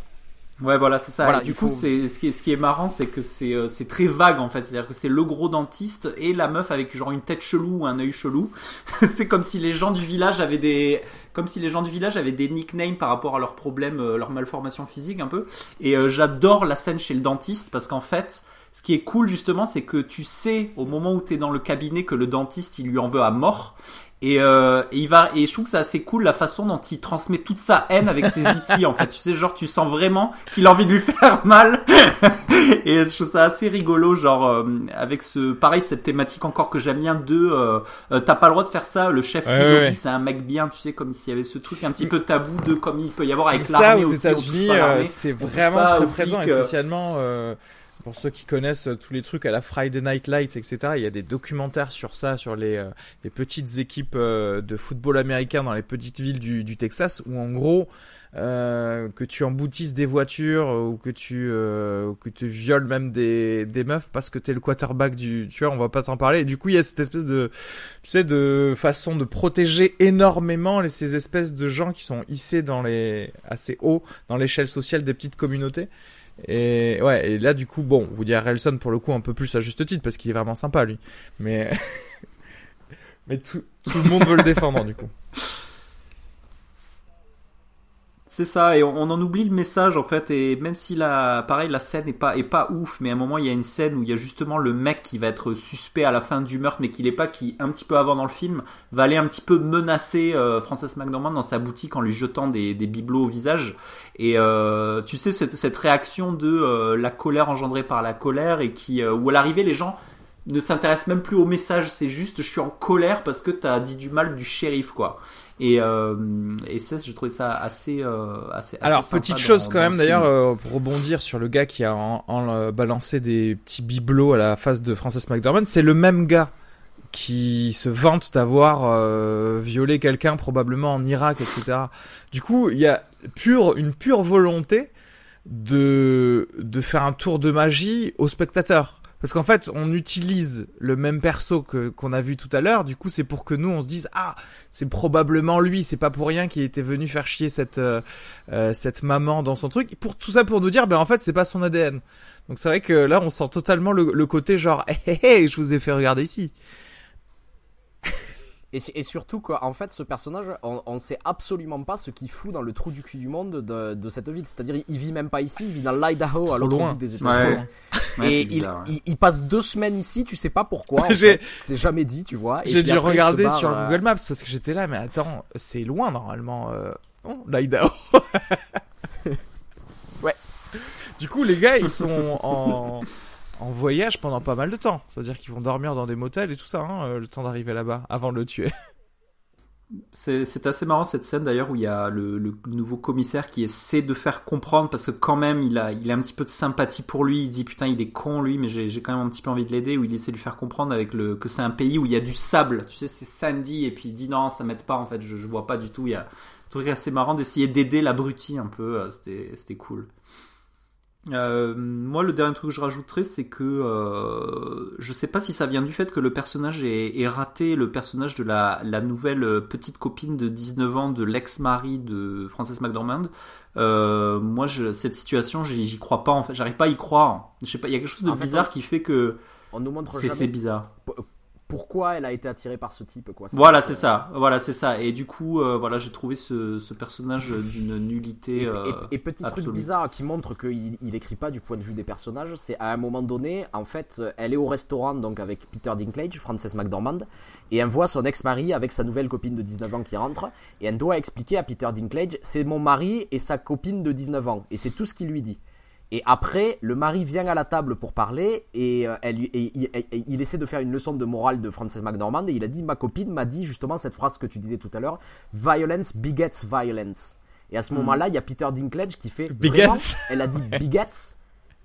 Ouais, voilà, c'est ça. Voilà, du coup, c'est ce qui est ce qui est marrant, c'est que c'est euh, c'est très vague en fait. C'est-à-dire que c'est le gros dentiste et la meuf avec genre une tête chelou ou un œil chelou. c'est comme si les gens du village avaient des comme si les gens du village avaient des nicknames par rapport à leurs problèmes, euh, leur malformation physique un peu. Et euh, j'adore la scène chez le dentiste parce qu'en fait, ce qui est cool justement, c'est que tu sais au moment où t'es dans le cabinet que le dentiste il lui en veut à mort. Et, euh, et il va et je trouve que c'est assez cool la façon dont il transmet toute sa haine avec ses outils en fait. Tu sais genre tu sens vraiment qu'il a envie de lui faire mal. et je trouve ça assez rigolo genre euh, avec ce pareil cette thématique encore que j'aime bien de euh, euh, t'as pas le droit de faire ça. Le chef Ouais, ouais, ouais. c'est un mec bien tu sais comme s'il y avait ce truc un petit peu tabou de comme il peut y avoir avec ça l'armée aux États-Unis, euh, c'est vraiment très présent, et spécialement euh, pour ceux qui connaissent euh, tous les trucs à la Friday Night Lights, etc. Il y a des documentaires sur ça, sur les, euh, les petites équipes euh, de football américain dans les petites villes du, du Texas, où en gros, euh, que tu emboutisses des voitures euh, ou que tu euh, que tu violes même des, des meufs parce que t'es le quarterback du tu vois on va pas t'en parler et du coup il y a cette espèce de tu sais de façon de protéger énormément les, ces espèces de gens qui sont hissés dans les assez haut dans l'échelle sociale des petites communautés et ouais et là du coup bon Woody Harrelson pour le coup un peu plus à juste titre parce qu'il est vraiment sympa lui. Mais mais tout, tout le monde veut le défendre du coup C'est ça, et on, en oublie le message en fait, et même si la, pareil, la scène est pas, est pas ouf, mais à un moment il y a une scène où il y a justement le mec qui va être suspect à la fin du meurtre, mais qui l'est pas, qui un petit peu avant dans le film va aller un petit peu menacer euh, Frances McDormand dans sa boutique en lui jetant des, des bibelots au visage, et euh, tu sais cette, cette réaction de euh, la colère engendrée par la colère et qui, euh, où à l'arrivée les gens ne s'intéressent même plus au message, c'est juste je suis en colère parce que t'as dit du mal du shérif quoi. Et, euh, et ça, je trouvais ça assez, euh, assez, assez Alors, petite chose dans quand même le d'ailleurs, euh, pour rebondir sur le gars qui a en, en, euh, balancé des petits bibelots à la face de Frances McDormand, c'est le même gars qui se vante d'avoir euh, violé quelqu'un probablement en Irak, etc. Du coup, il y a pure, une pure volonté de, de faire un tour de magie au spectateur. Parce qu'en fait, on utilise le même perso que qu'on a vu tout à l'heure. Du coup, c'est pour que nous, on se dise ah, c'est probablement lui. C'est pas pour rien qu'il était venu faire chier cette euh, euh, cette maman dans son truc. Pour tout ça, pour nous dire, ben en fait, c'est pas son ADN. Donc c'est vrai que là, on sent totalement le, le côté genre, hé hé hé, je vous ai fait regarder ici. Et, et surtout qu'en fait, ce personnage, on, on sait absolument pas ce qu'il fout dans le trou du cul du monde de, de cette ville. C'est-à-dire, il, vit même pas ici, il vit dans l'Idaho, à l'autre bout des. États-Unis. Ouais, et il, passe deux semaines ici, tu sais pas pourquoi. en. C'est jamais dit, tu vois. J'ai dû après, regarder barre, sur euh, Google Maps parce que j'étais là, mais attends, c'est loin normalement. Euh... Oh, l'Idaho. Ouais. Du coup, les gars, ils sont en, en voyage pendant pas mal de temps. C'est-à-dire qu'ils vont dormir dans des motels et tout ça, hein, euh, le temps d'arriver là-bas, avant de le tuer. C'est assez marrant cette scène d'ailleurs où il y a le, nouveau commissaire qui essaie de faire comprendre parce que quand même il a, il a un petit peu de sympathie pour lui. Il dit putain il est con lui mais j'ai quand même un petit peu envie de l'aider. Où il essaie de lui faire comprendre avec le que c'est un pays où il y a du sable. Tu sais c'est sandy et puis il dit non ça m'aide pas en fait je, je vois pas du tout. Il y a un truc assez marrant d'essayer d'aider l'abruti un peu. euh, c'était cool. Euh, moi, le dernier truc que je rajouterais, c'est que euh, je sais pas si ça vient du fait que le personnage est, est raté, le personnage de la, la nouvelle euh, petite copine de 19 ans de l'ex-mari de Frances McDormand. Euh, moi, je, cette situation, j'y crois pas. En fait, j'arrive pas à y croire. Je sais pas, il y a quelque chose de En fait, bizarre on- qui fait que On nous montre c'est bizarre. Pourquoi elle a été attirée par ce type, quoi. Voilà, c'est ça. Voilà, c'est ça. Et du coup, euh, voilà, j'ai trouvé ce, ce personnage d'une nullité. Et, euh, et- et petit truc bizarre qui montre qu'il il écrit pas du point de vue des personnages, c'est à un moment donné, en fait, elle est au restaurant donc avec Peter Dinklage, Frances McDormand, et elle voit son ex-mari avec sa nouvelle copine de 19 ans qui rentre, et elle doit expliquer à Peter Dinklage, c'est mon mari et sa copine de 19 ans, et c'est tout ce qu'il lui dit. Et après, le mari vient à la table pour parler et, euh, elle, et il- et- et il essaie de faire une leçon de morale de Frances McDormand et il a dit ma copine m'a dit justement cette phrase que tu disais tout à l'heure violence begets violence. Et à ce moment-là, il y a Peter Dinklage qui fait vraiment, elle a dit begets,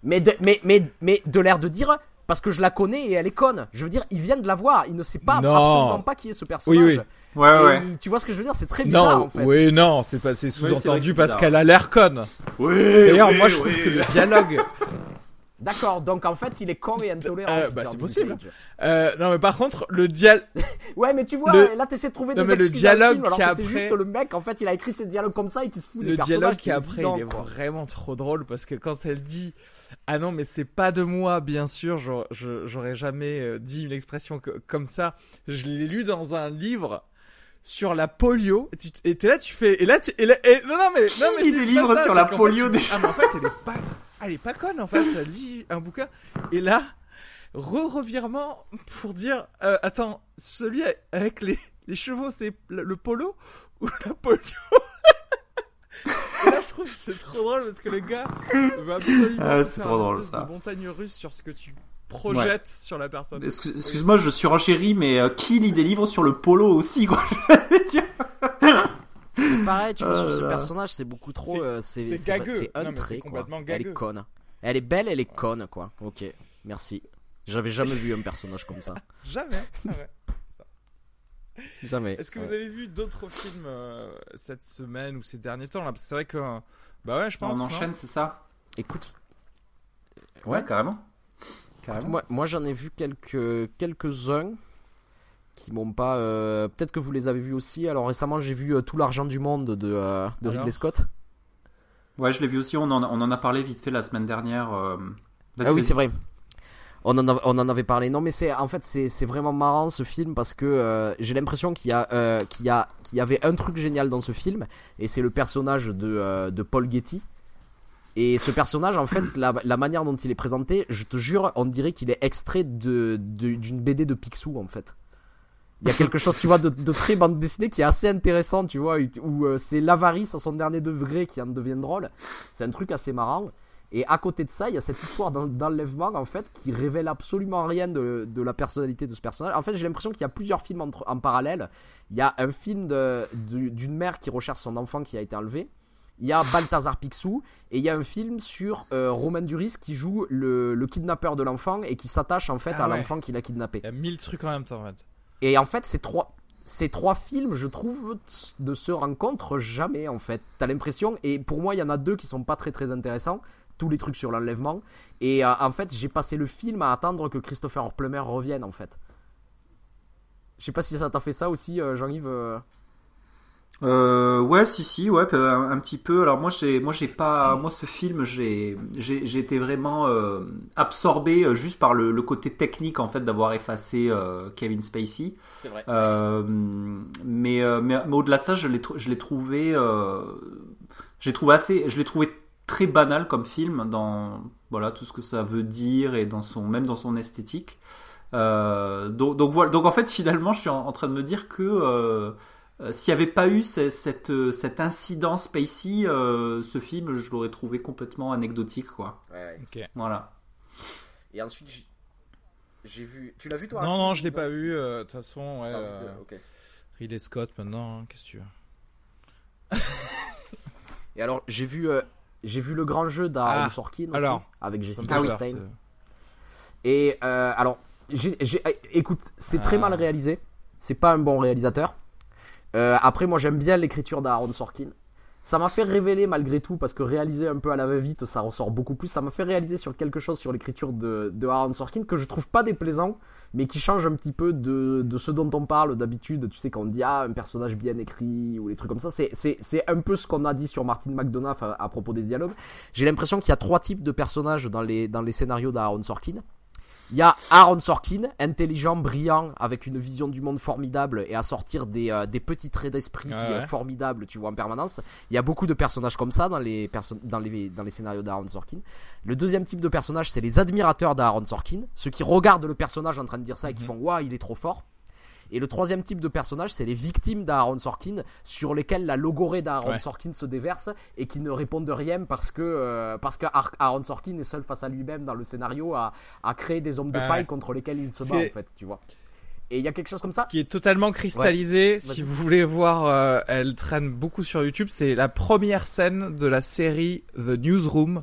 mais de, mais, mais, mais de l'air de dire parce que je la connais et elle est conne. Je veux dire, il vient de la voir, il ne sait pas Non. absolument pas qui est ce personnage. Oui, oui. Ouais, Et ouais. tu vois ce que je veux dire? C'est très bizarre non, en fait. oui, non, c'est pas, c'est sous-entendu parce qu'elle a l'air conne. Oui. D'ailleurs, oui, moi, je oui. trouve que le dialogue, D'accord, donc en fait, il est con et intolérant. Euh, Peter bah, c'est possible. Euh, non, mais par contre, le dial, Ouais, mais tu vois, Le- là, t'essaies de trouver Non, des mais le dialogue qui est c'est après- juste le mec, en fait, il a écrit ces dialogues comme ça et qui se fout le dialogue qui après, évident, il est quoi. vraiment trop drôle parce que quand elle dit ah non mais c'est pas de moi bien sûr, j'aurais- jamais euh, dit une expression co- comme ça. Je l'ai lu dans un livre sur la polio et t'es là tu fais et là et là- et- non non mais non mais lit des livres ça, sur la fait, polio déjà ah mais en fait elle est pas elle est pas conne en fait. Elle lit un bouquin et là re-revirement pour dire euh, attends celui avec les les chevaux c'est le, polo ou la polio? Et là, je trouve que c'est trop drôle parce que le gars veut absolument Ah, c'est faire trop une drôle, espèce ça. de montagne russe sur ce que tu projettes sur la personne. Excuse- Excuse-moi, je surenchéris, mais euh, qui lit des livres sur le polo aussi, quoi? Mais pareil, tu vois, Oh sur ce personnage, c'est beaucoup trop. C'est- euh, gagueux. C'est Elle est conne. Elle est belle, elle est conne, quoi. Ok, merci. J'avais jamais vu un personnage comme ça. Jamais. jamais. Jamais. Est-ce que Ouais. vous avez vu d'autres films euh, cette semaine ou ces derniers temps là? Parce que C'est vrai que bah ouais, je pense. On non enchaîne, c'est ça? Écoute, Ouais, carrément. moi, moi j'en ai vu quelques quelques-uns qui m'ont pas. euh, Peut-être que vous les avez vus aussi. Alors récemment, j'ai vu euh, Tout l'argent du monde de, euh, de Alors Ridley Scott. Ouais, je l'ai vu aussi, on en, a- on en a parlé vite fait la semaine dernière. euh, Ah oui, c'est vrai. On en, a- on en avait parlé. Non, mais c'est en fait c'est c'est vraiment marrant ce film parce que euh, j'ai l'impression qu'il y a euh, qu'il y a qu'il y avait un truc génial dans ce film et c'est le personnage de euh, de Paul Getty. Et ce personnage, en fait, la, la manière dont il est présenté, je te jure, on dirait qu'il est extrait de de- d'une BD de Picsou, en fait. Il y a quelque chose, tu vois, de, de très bande dessinée qui est assez intéressant, tu vois, où euh, c'est l'avarice à son dernier degré qui en devient drôle. C'est un truc assez marrant. Et à côté de ça, il y a cette histoire d'en- d'enlèvement en fait qui révèle absolument rien de, de la personnalité de ce personnage. En fait, j'ai l'impression qu'il y a plusieurs films entre- en parallèle. Il y a un film d'une mère qui recherche son enfant qui a été enlevé. Il y a Balthazar Picsou et il y a un film sur euh, Romain Duris qui joue le, le kidnappeur de l'enfant et qui s'attache en fait Ah à ouais. l'enfant qu'il a kidnappé. Il y a mille trucs en même temps. en fait. Et en fait, ces trois, ces trois films, je trouve, ne se rencontrent jamais, en fait. T'as l'impression, et pour moi, il y en a deux qui sont pas très très intéressants. tous les trucs sur l'enlèvement. Et euh, en fait, j'ai passé le film à attendre que Christopher Plummer revienne en fait. Je sais pas si ça t'a fait ça aussi, euh, Jean-Yves. Euh. Ouais, si, si, ouais, un, un petit peu. Alors moi, j'ai, moi, j'ai pas, moi, ce film, j'ai, j'ai, j'ai été vraiment euh, absorbé euh, juste par le, le côté technique en fait d'avoir effacé euh, Kevin Spacey. C'est vrai. Euh, mais, euh, mais, mais au-delà de ça, je l'ai, je l'ai trouvé, euh, j'ai trouvé assez, je l'ai trouvé très banal comme film dans, voilà, tout ce que ça veut dire et dans son, même dans son esthétique. Euh, donc, donc voilà, donc en fait, finalement, je suis en, en train de me dire que euh, s'il n'y avait pas eu ce- cette, euh, cet incident Spacey, euh, ce film, je l'aurais trouvé complètement anecdotique, quoi. Ouais, ouais. Voilà. Et ensuite, j'ai- vu. Tu l'as vu toi Non, non, je l'ai pas vu. euh, De toute façon, ouais. Ah, euh. Ridley Scott maintenant, hein, qu'est-ce que tu veux? Et alors, j'ai vu, euh, j'ai vu le grand jeu d'Aaron Ah, Sorkin aussi, avec Jessica Chastain. Et euh, alors, eh, écoute, c'est très Ah. mal réalisé. C'est pas un bon réalisateur. Euh, après, moi, j'aime bien l'écriture d'Aaron Sorkin. Ça m'a fait révéler malgré tout, parce que réaliser un peu à la va-vite, ça ressort beaucoup plus. Ça m'a fait réaliser sur quelque chose sur l'écriture de, de Aaron Sorkin que je trouve pas déplaisant, mais qui change un petit peu de, de ce dont on parle d'habitude. Tu sais, quand on dit ah, un personnage bien écrit ou les trucs comme ça, c'est, un peu ce qu'on a dit sur Martin McDonough à, à propos des dialogues. J'ai l'impression qu'il y a trois types de personnages dans les, dans les scénarios d'Aaron Sorkin. Il y a Aaron Sorkin, intelligent, brillant, avec une vision du monde formidable et à sortir des, euh, des petits traits d'esprit Ah ouais. euh, formidables, tu vois, en permanence. Il y a beaucoup de personnages comme ça dans les, perso- dans les, dans les scénarios d'Aaron Sorkin. Le deuxième type de personnage, c'est les admirateurs d'Aaron Sorkin, ceux qui regardent le personnage en train de dire ça et qui font Waouh, il est trop fort. Et le troisième type de personnage, c'est les victimes d'Aaron Sorkin, sur lesquelles la logorée d'Aaron Ouais. Sorkin se déverse et qui ne répondent rien parce que, euh, parce que Ar- Aaron Sorkin est seul face à lui-même dans le scénario à, à créer des hommes de Ouais. paille contre lesquels il se bat, en fait, tu vois. Et il y a quelque chose comme ça Ce qui est totalement cristallisé, si vous voulez voir, euh, elle traîne beaucoup sur YouTube, c'est la première scène de la série The Newsroom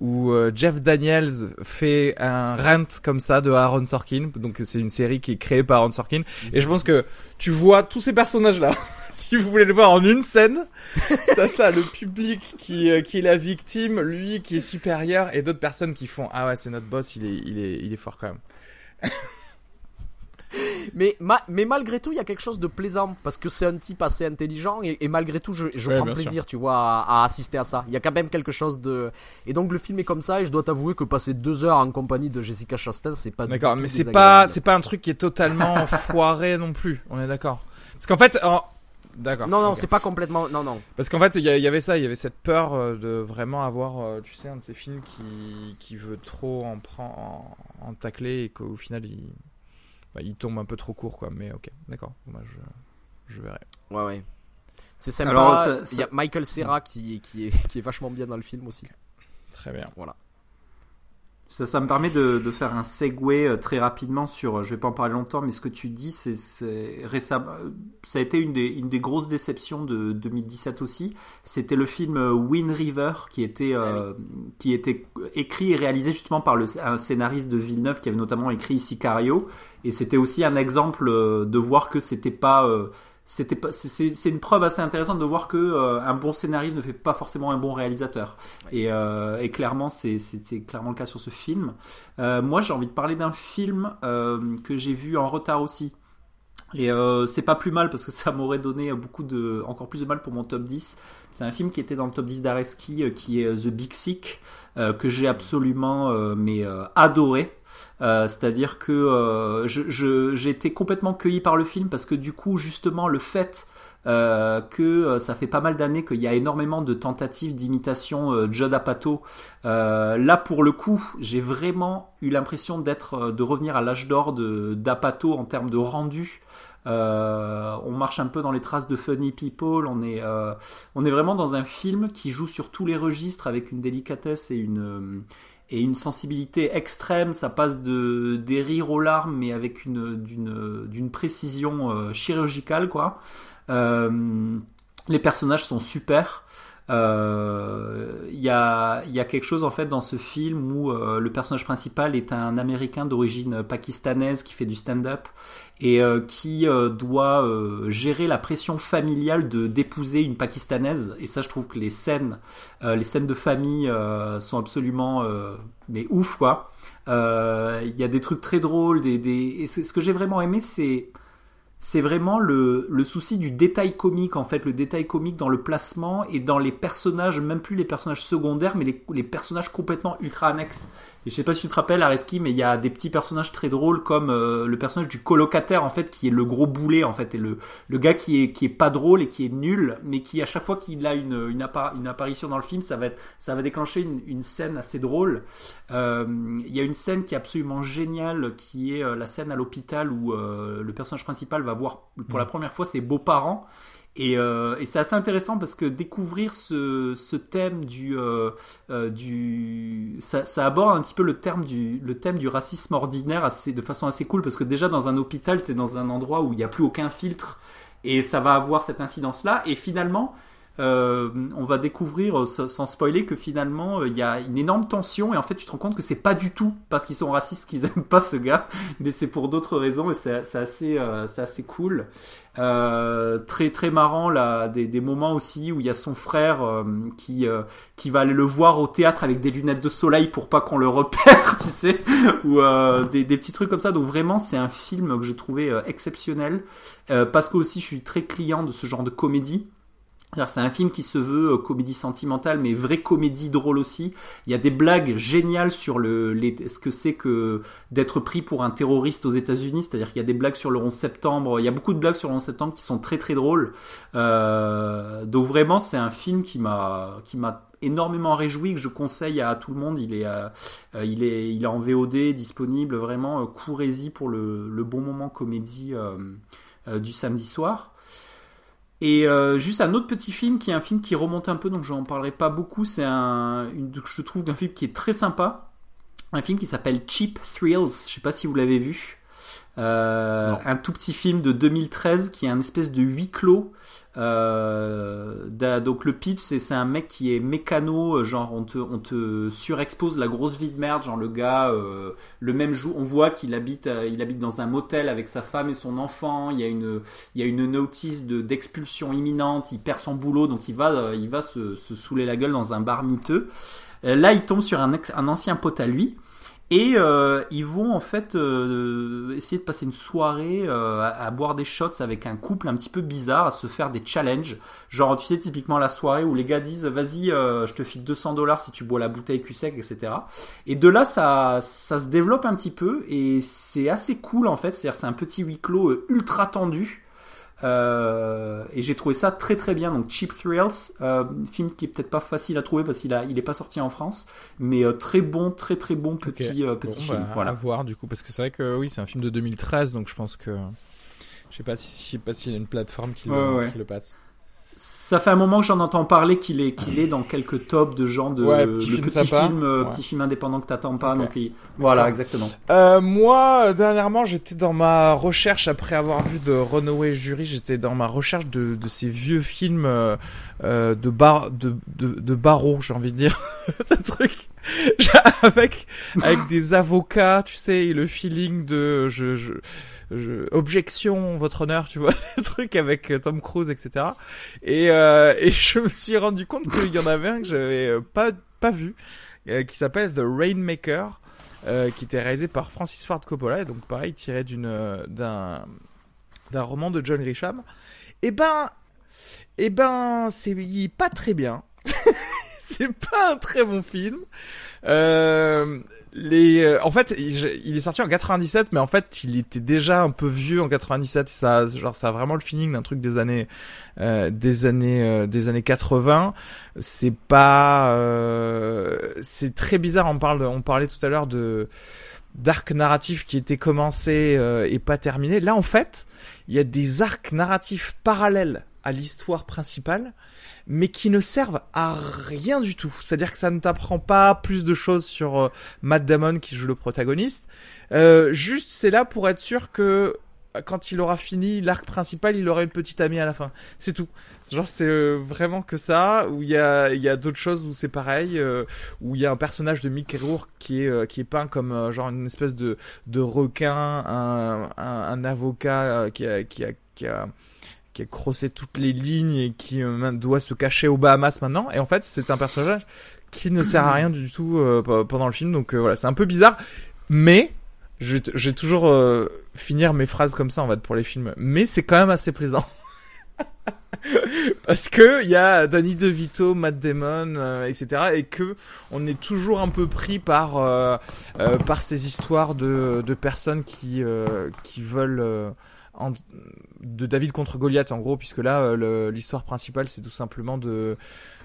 où euh, Jeff Daniels fait un rant comme ça de Aaron Sorkin. Donc c'est une série qui est créée par Aaron Sorkin. Et je pense que tu vois tous ces personnages-là. si vous voulez le voir en une scène, t'as ça, le public qui, euh, qui est la victime, lui qui est supérieur et d'autres personnes qui font ah ouais c'est notre boss, il est, il est, il est fort quand même. mais, ma- mais malgré tout, il y a quelque chose de plaisant parce que c'est un type assez intelligent et, et malgré tout, je, je Ouais, prends plaisir, tu vois, à, à assister à ça. Il y a quand même quelque chose de. Et donc le film est comme ça et je dois t'avouer que passer deux heures en compagnie de Jessica Chastain, c'est pas. D'accord, mais c'est pas c'est pas un truc qui est totalement foiré non plus. On est d'accord. Parce qu'en fait, en- d'accord. Non, non, c'est pas complètement. Non, non. Parce qu'en fait, il y, a- il y avait ça, il y avait cette peur euh, de vraiment avoir, euh, tu sais, un de ces films qui qui veut trop en prendre en, en tacler et qu'au final il bah, il tombe un peu trop court quoi. Mais ok, d'accord. Moi je je verrai. Ouais, ouais. C'est sympa. Alors, ça- Il y a Michael Serra qui, qui, est, qui est vachement bien dans le film aussi. Très bien. Ça, ça me permet de, de faire un segue euh, très rapidement sur, euh, je vais pas en parler longtemps, mais ce que tu dis, c'est, récemment, euh, ça a été une des, une des grosses déceptions de 2017 aussi. C'était le film Wind River qui était, euh, qui était écrit et réalisé justement par le, un scénariste de Villeneuve qui avait notamment écrit Sicario. Et c'était aussi un exemple euh, de voir que c'était pas, euh, c'était pas, c'est- c'est une preuve assez intéressante de voir que euh, un bon scénariste ne fait pas forcément un bon réalisateur. Et, euh, et clairement, c'est- c'était clairement le cas sur ce film. Euh, moi, j'ai envie de parler d'un film que j'ai vu en retard aussi. Et c'est pas plus mal parce que ça m'aurait donné beaucoup de, encore plus de mal pour mon top 10. C'est un film qui était dans le top 10 d'Areski, euh, qui est euh, The Big Sick, euh, que j'ai absolument mais adoré. C'est-à-dire que j'ai été complètement cueilli par le film parce que du coup, justement, le fait que ça fait pas mal d'années qu'il y a énormément de tentatives d'imitation Judd Apatow. Là, pour le coup, j'ai vraiment eu l'impression d'être, de revenir à l'âge d'or d'Apatow en termes de rendu. Euh, on marche un peu dans les traces de Funny People. On est, euh, on est vraiment dans un film qui joue sur tous les registres avec une délicatesse et une euh, et une sensibilité extrême. Ça passe de des rires aux larmes, mais avec une d'une d'une précision chirurgicale, quoi. Les personnages sont super. Il y, a, y a quelque chose en fait dans ce film où le personnage principal est un Américain d'origine pakistanaise qui fait du stand-up et euh, qui euh, doit euh, gérer la pression familiale de d'épouser une pakistanaise. Et ça, je trouve que les scènes, les scènes de famille sont absolument mais ouf quoi. Il y a des trucs très drôles, et ce que j'ai vraiment aimé, c'est c'est vraiment le, le souci du détail comique en fait, le détail comique dans le placement et dans les personnages, même plus les personnages secondaires, mais les, les personnages complètement ultra annexes. Et je sais pas si tu te rappelles, Areski, mais il y a des petits personnages très drôles comme euh, le personnage du colocataire en fait, qui est le gros boulet en fait, et le, le gars qui est qui est pas drôle et qui est nul, mais qui à chaque fois qu'il a une une, appar- une apparition dans le film, ça va être ça va déclencher une, une scène assez drôle. Euh, Il y a une scène qui est absolument géniale, qui est euh, la scène à l'hôpital où euh, le personnage principal va voir pour la première fois ses beaux-parents. Et, euh, et c'est assez intéressant parce que découvrir ce, thème du, euh, euh, ça, aborde un petit peu le terme du le thème du racisme ordinaire assez, de façon assez cool parce que déjà dans un hôpital t'es dans un endroit où il n'y a plus aucun filtre et ça va avoir cette incidence là et finalement euh, on va découvrir euh, sans spoiler que finalement euh, il y a une énorme tension et en fait tu te rends compte que c'est pas du tout parce qu'ils sont racistes qu'ils aiment pas ce gars mais c'est pour d'autres raisons et c'est assez assez cool. Très très marrant là des, moments aussi où il y a son frère qui qui va aller le voir au théâtre avec des lunettes de soleil pour pas qu'on le repère tu sais ou des, des petits trucs comme ça. Donc vraiment c'est un film que j'ai trouvé exceptionnel parce que aussi je suis très client de ce genre de comédie C'est un film qui se veut euh, comédie sentimentale, mais vraie comédie drôle aussi. Il y a des blagues géniales sur le, les, ce que c'est que d'être pris pour un terroriste aux États-Unis. C'est-à-dire qu'il y a des blagues sur le 11 septembre. Il y a beaucoup de blagues sur le 11 septembre qui sont très très drôles. Euh, donc vraiment, c'est un film qui m'a qui m'a énormément réjoui que je conseille à tout le monde. Il est euh, il est il est en VOD disponible. Vraiment, euh, courez-y pour le, le bon moment comédie du samedi soir. Et euh, juste un autre petit film qui est un film qui remonte un peu, donc j'en parlerai pas beaucoup. C'est un, une, je trouve un film qui est très sympa. Un film qui s'appelle Cheap Thrills. Je sais pas si vous l'avez vu. Euh, un tout petit film de 2013 qui est un espèce de huis clos. Euh, donc le pitch c'est un mec qui est mécano, euh, genre on te, on te surexpose la grosse vie de merde, genre le gars euh, le même jour on voit qu'il habite euh, il habite dans un motel avec sa femme et son enfant, il y a une il y a une notice de d'expulsion imminente, il perd son boulot donc il va euh, il va se, se saouler la gueule dans un bar miteux. Là, il tombe sur un, ex- un ancien pote à lui. Et euh, ils vont en fait euh, essayer de passer une soirée euh, à, boire des shots avec un couple un petit peu bizarre, à se faire des challenges. Genre, tu sais, typiquement la soirée où les gars disent Vas-y, euh, je te file 200 dollars si tu bois la bouteille cul sec, etc. Et de là, ça, ça se développe un petit peu et c'est assez cool en fait. C'est-à-dire, c'est un petit huis clos euh, ultra tendu. Euh, et j'ai trouvé ça très très bien. Donc Cheap Thrills, euh, film qui est peut-être pas facile à trouver parce qu'il a, il est pas sorti en France, mais euh, très bon, très très bon petit petit Bon, film. bah, voilà. À voir du coup, parce que c'est vrai que oui, c'est un film de 2013, donc je pense que je sais pas si, pas s'il y a une plateforme qui, Ouais, le, ouais. qui le passe. Ça fait un moment que j'en entends parler qu'il est qu'il est dans quelques tops de gens de Ouais, le petit film film euh, Ouais. petit film indépendant que t'attends pas. Donc il- voilà exactement. Euh, moi, dernièrement, j'étais dans ma recherche après avoir vu de Runaway Jury, j'étais dans ma recherche de, de ces vieux films euh, euh, de bar de de, de barreaux, j'ai envie de dire, ce truc avec avec des avocats, tu sais, et le feeling de je je je, objection, votre honneur, tu vois, le truc avec euh, Tom Cruise, etc. Et, euh, je me suis rendu compte qu'il y en avait un que j'avais euh, pas, pas vu, qui s'appelle The Rainmaker, qui était réalisé par Francis Ford Coppola, et donc pareil, tiré d'une, d'un, roman de John Grisham. Et ben, et ben, c'est pas très bien. c'est pas un très bon film. Les, euh, en fait, il, est sorti en 97, mais en fait, il était déjà un peu vieux en 97. Ça, genre, ça a vraiment le feeling d'un truc des années, euh, des années, euh, des années 80. C'est pas, euh, c'est très bizarre. On parle, on parlait tout à l'heure de d'arcs narratifs qui étaient commencés euh, et pas terminés. Là, en fait, il y a des arcs narratifs parallèles à l'histoire principale mais qui ne servent à rien du tout. C'est-à-dire que ça ne t'apprend pas plus de choses sur euh, Matt Damon qui joue le protagoniste. Euh, juste, c'est là pour être sûr que quand il aura fini l'arc principal, il aura une petite amie à la fin. C'est tout. Genre c'est euh, vraiment que ça. Où il y a y a d'autres choses où c'est pareil. euh, où il y a un personnage de Mickey Rourke qui est euh, qui est peint comme genre une espèce de de requin, un un, un avocat qui a qui a qui a qui a crossé toutes les lignes et qui euh, doit se cacher aux Bahamas maintenant. Et en fait, c'est un personnage qui ne sert à rien du tout euh, pe- pendant le film. Donc euh, voilà, c'est un peu bizarre. Mais je vais, je vais toujours euh, finir mes phrases comme ça en fait pour les films. Mais c'est quand même assez plaisant. Parce que il y a Danny DeVito, Matt Damon, euh, etc. Et que on est toujours un peu pris par euh, par ces histoires de, de personnes qui qui veulent en- de David contre Goliath en gros, puisque là euh, l'histoire principale c'est tout simplement de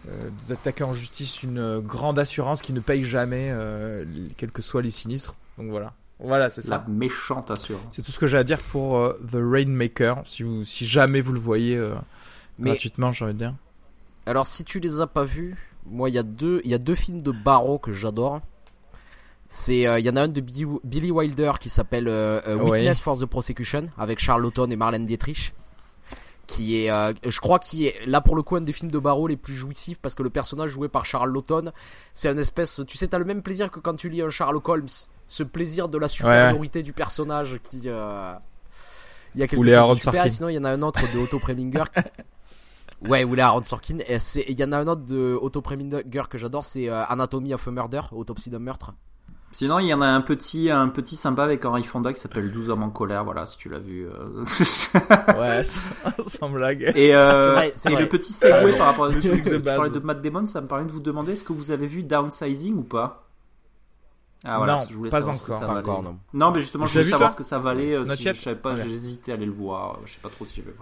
euh, d'attaquer en justice une euh, grande assurance qui ne paye jamais, euh, quels que soient les sinistres. Donc voilà, voilà c'est La ça. méchante assurance. C'est tout ce que j'ai à dire pour euh, The Rainmaker. Si vous, si jamais vous le voyez euh, Mais gratuitement, j'ai envie de dire. alors, si tu les as pas vus, moi, il y a deux, il y a deux films de Barrow que j'adore. C'est, euh, il y en a un de Billy, Wilder qui s'appelle euh, euh, Ouais. Witness for the Prosecution avec Charlotte et Marlène Dietrich. Qui est, euh, je crois, qui est là pour le coup un des films de Barrow les plus jouissifs parce que le personnage joué par Charles Lawton, c'est un espèce, tu sais, t'as le même plaisir que quand tu lis un Sherlock Holmes, ce plaisir de la supériorité du personnage qui, euh, il y a quelque Ou chose de super. Sinon, il y en a un autre de Otto Preminger Ouais, ou les Aaron Sorkin. Et il y en a un autre de Otto Preminger que j'adore, c'est euh, Anatomy of a Murder, Autopsie d'un meurtre. Sinon, il y en a un petit, un petit sympa avec Henry Fonda qui s'appelle 12 hommes en colère. Voilà, si tu l'as vu. euh. Ouais, sans, sans blague. Et, euh, C'est vrai, c'est et vrai. le petit segue Euh, par rapport à truc de tu parlais de Matt Damon, ça me permet de vous demander est-ce que vous avez vu Downsizing ou pas? Ah, voilà, Non, que je voulais pas savoir ce que encore. ça Pas encore, non. Non, mais justement, je voulais savoir ce que ça valait. euh, si je savais pas, j'ai hésité à aller le voir. Je sais pas trop si je vais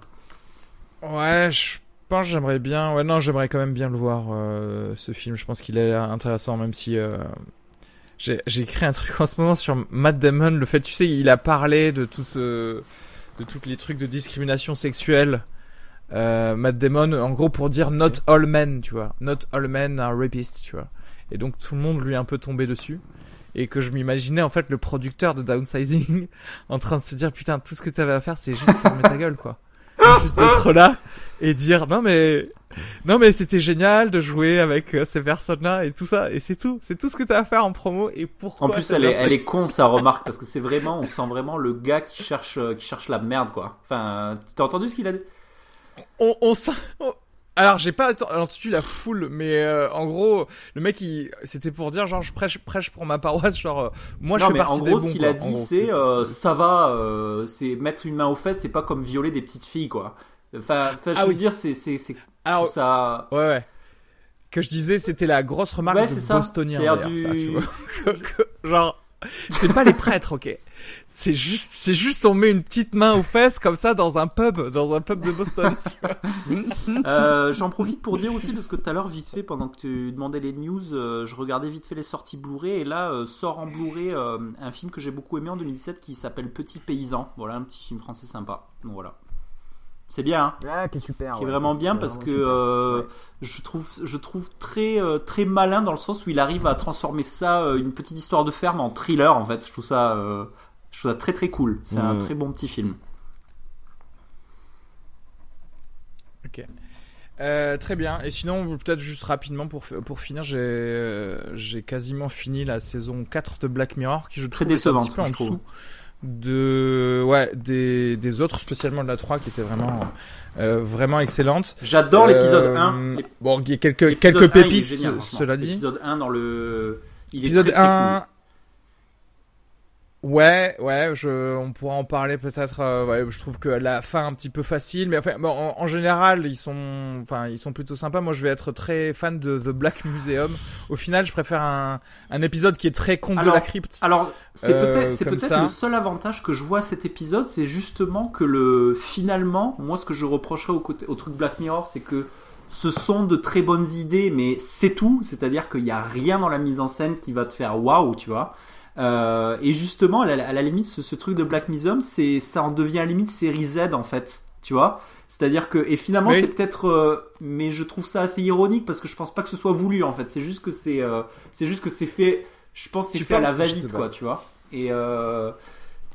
voir. Ouais, je pense que j'aimerais bien. Ouais, non, j'aimerais quand même bien le voir, euh, ce film. Je pense qu'il est intéressant, même si. Euh... J'ai j'ai écrit un truc en ce moment sur Matt Damon. Le fait, tu sais, il a parlé de tout ce. de tous les trucs de discrimination sexuelle. Euh, Matt Damon, en gros, pour dire not all men, tu vois. Not all men are rapists, tu vois. Et donc, tout le monde lui est un peu tombé dessus. Et que je m'imaginais, en fait, le producteur de Downsizing en train de se dire, putain, tout ce que t'avais à faire, c'est juste fermer ta gueule, quoi juste d'être là et dire non mais non mais c'était génial de jouer avec euh, ces personnes-là et tout ça. Et c'est tout. C'est tout ce que t'as à faire en promo. Et pourquoi En plus, elle est, bien- elle est con sa remarque parce que c'est vraiment, on sent vraiment le gars qui cherche, euh, qui cherche la merde quoi. Enfin, t'as entendu ce qu'il a dit? On, on sent- on- alors j'ai pas entendu la foule mais euh, en gros le mec il c'était pour dire genre je prêche prêche pour ma paroisse genre euh, moi je non, fais mais partie en des gros, bons ce qu'il a dit, c'est euh, ça va, c'est mettre une main aux fesses, c'est pas comme violer des petites filles quoi. Enfin, enfin, je Ah veux oui. dire, c'est, c'est, je ça. ouais ouais que je disais c'était la grosse remarque Ouais, de bostonien d'ailleurs, ça, du- tu vois. Genre c'est pas les prêtres ok c'est juste c'est juste on met une petite main aux fesses comme ça dans un pub dans un pub de Boston. Euh, j'en profite pour dire aussi parce que tout à l'heure vite fait pendant que tu demandais les news, euh, je regardais vite fait les sorties Blu-ray et là euh, sort en Blu-ray euh, un film que j'ai beaucoup aimé en 2017 qui s'appelle Petit Paysan. Voilà un petit film français sympa. Donc voilà. C'est bien, hein Ah, qui est super. qui est vraiment bien parce que euh, je trouve je trouve très très malin dans le sens où il arrive à transformer ça une petite histoire de ferme en thriller en fait. Je trouve ça euh, je trouve ça très très cool. C'est un Mm. très bon petit film. ok euh, très bien et sinon peut-être juste rapidement pour pour finir j'ai euh, j'ai quasiment fini la saison 4 de Black Mirror qui je Très trouve un décevante, petit peu en je dessous de ouais des des autres spécialement de la 3 qui était vraiment euh, vraiment excellente J'adore l'épisode Euh, 1. Bon, il y a quelques, quelques 1, il est pépites, génial, cela dit. L'épisode 1 dans le. Il est Épisode très, très 1. Ouais, ouais, je, on pourra en parler peut-être. euh, ouais, je trouve que la fin un petit peu facile, mais enfin, bon, en, en général, ils sont, enfin, ils sont plutôt sympas. Moi, je vais être très fan de The Black Museum. Au final, je préfère un, un épisode qui est très conte de la crypte. Alors, c'est Euh, peut-être c'est peut-être le seul avantage que je vois à cet épisode, c'est justement que le finalement, moi ce que je reprocherais au, côté, au truc Black Mirror, c'est que ce sont de très bonnes idées, mais c'est tout. C'est-à-dire qu'il n'y a rien dans la mise en scène qui va te faire waouh, tu vois. Euh, et justement, à la, à la limite, ce, ce truc de Black Museum, c'est ça en devient à la limite série Z en fait, tu vois. C'est-à-dire que et finalement Oui. c'est peut-être, euh, mais je trouve ça assez ironique parce que je pense pas que ce soit voulu en fait. C'est juste que c'est, euh, c'est juste que c'est fait. Je pense que c'est Tu fait à la va-vite pas. quoi, tu vois. Et euh,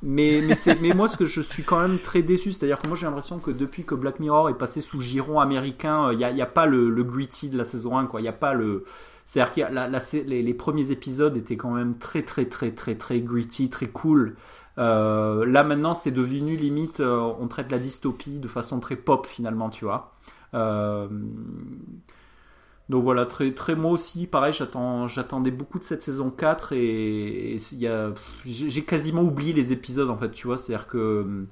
Mais, mais, mais moi, ce que je suis quand même très déçu, c'est-à-dire que moi j'ai l'impression que depuis que Black Mirror est passé sous giron américain, il n'y a, a pas le, le gritty de la saison 1, quoi. Il n'y a pas le. C'est-à-dire que la, la, les, les premiers épisodes étaient quand même très, très, très, très, très gritty, très cool. Euh, là maintenant, c'est devenu limite, euh, on traite la dystopie de façon très pop finalement, tu vois. Euh, donc voilà, très, très moi aussi, pareil, j'attends, j'attendais beaucoup de cette saison 4 et, et il y a, j'ai quasiment oublié les épisodes en fait, tu vois, c'est-à-dire que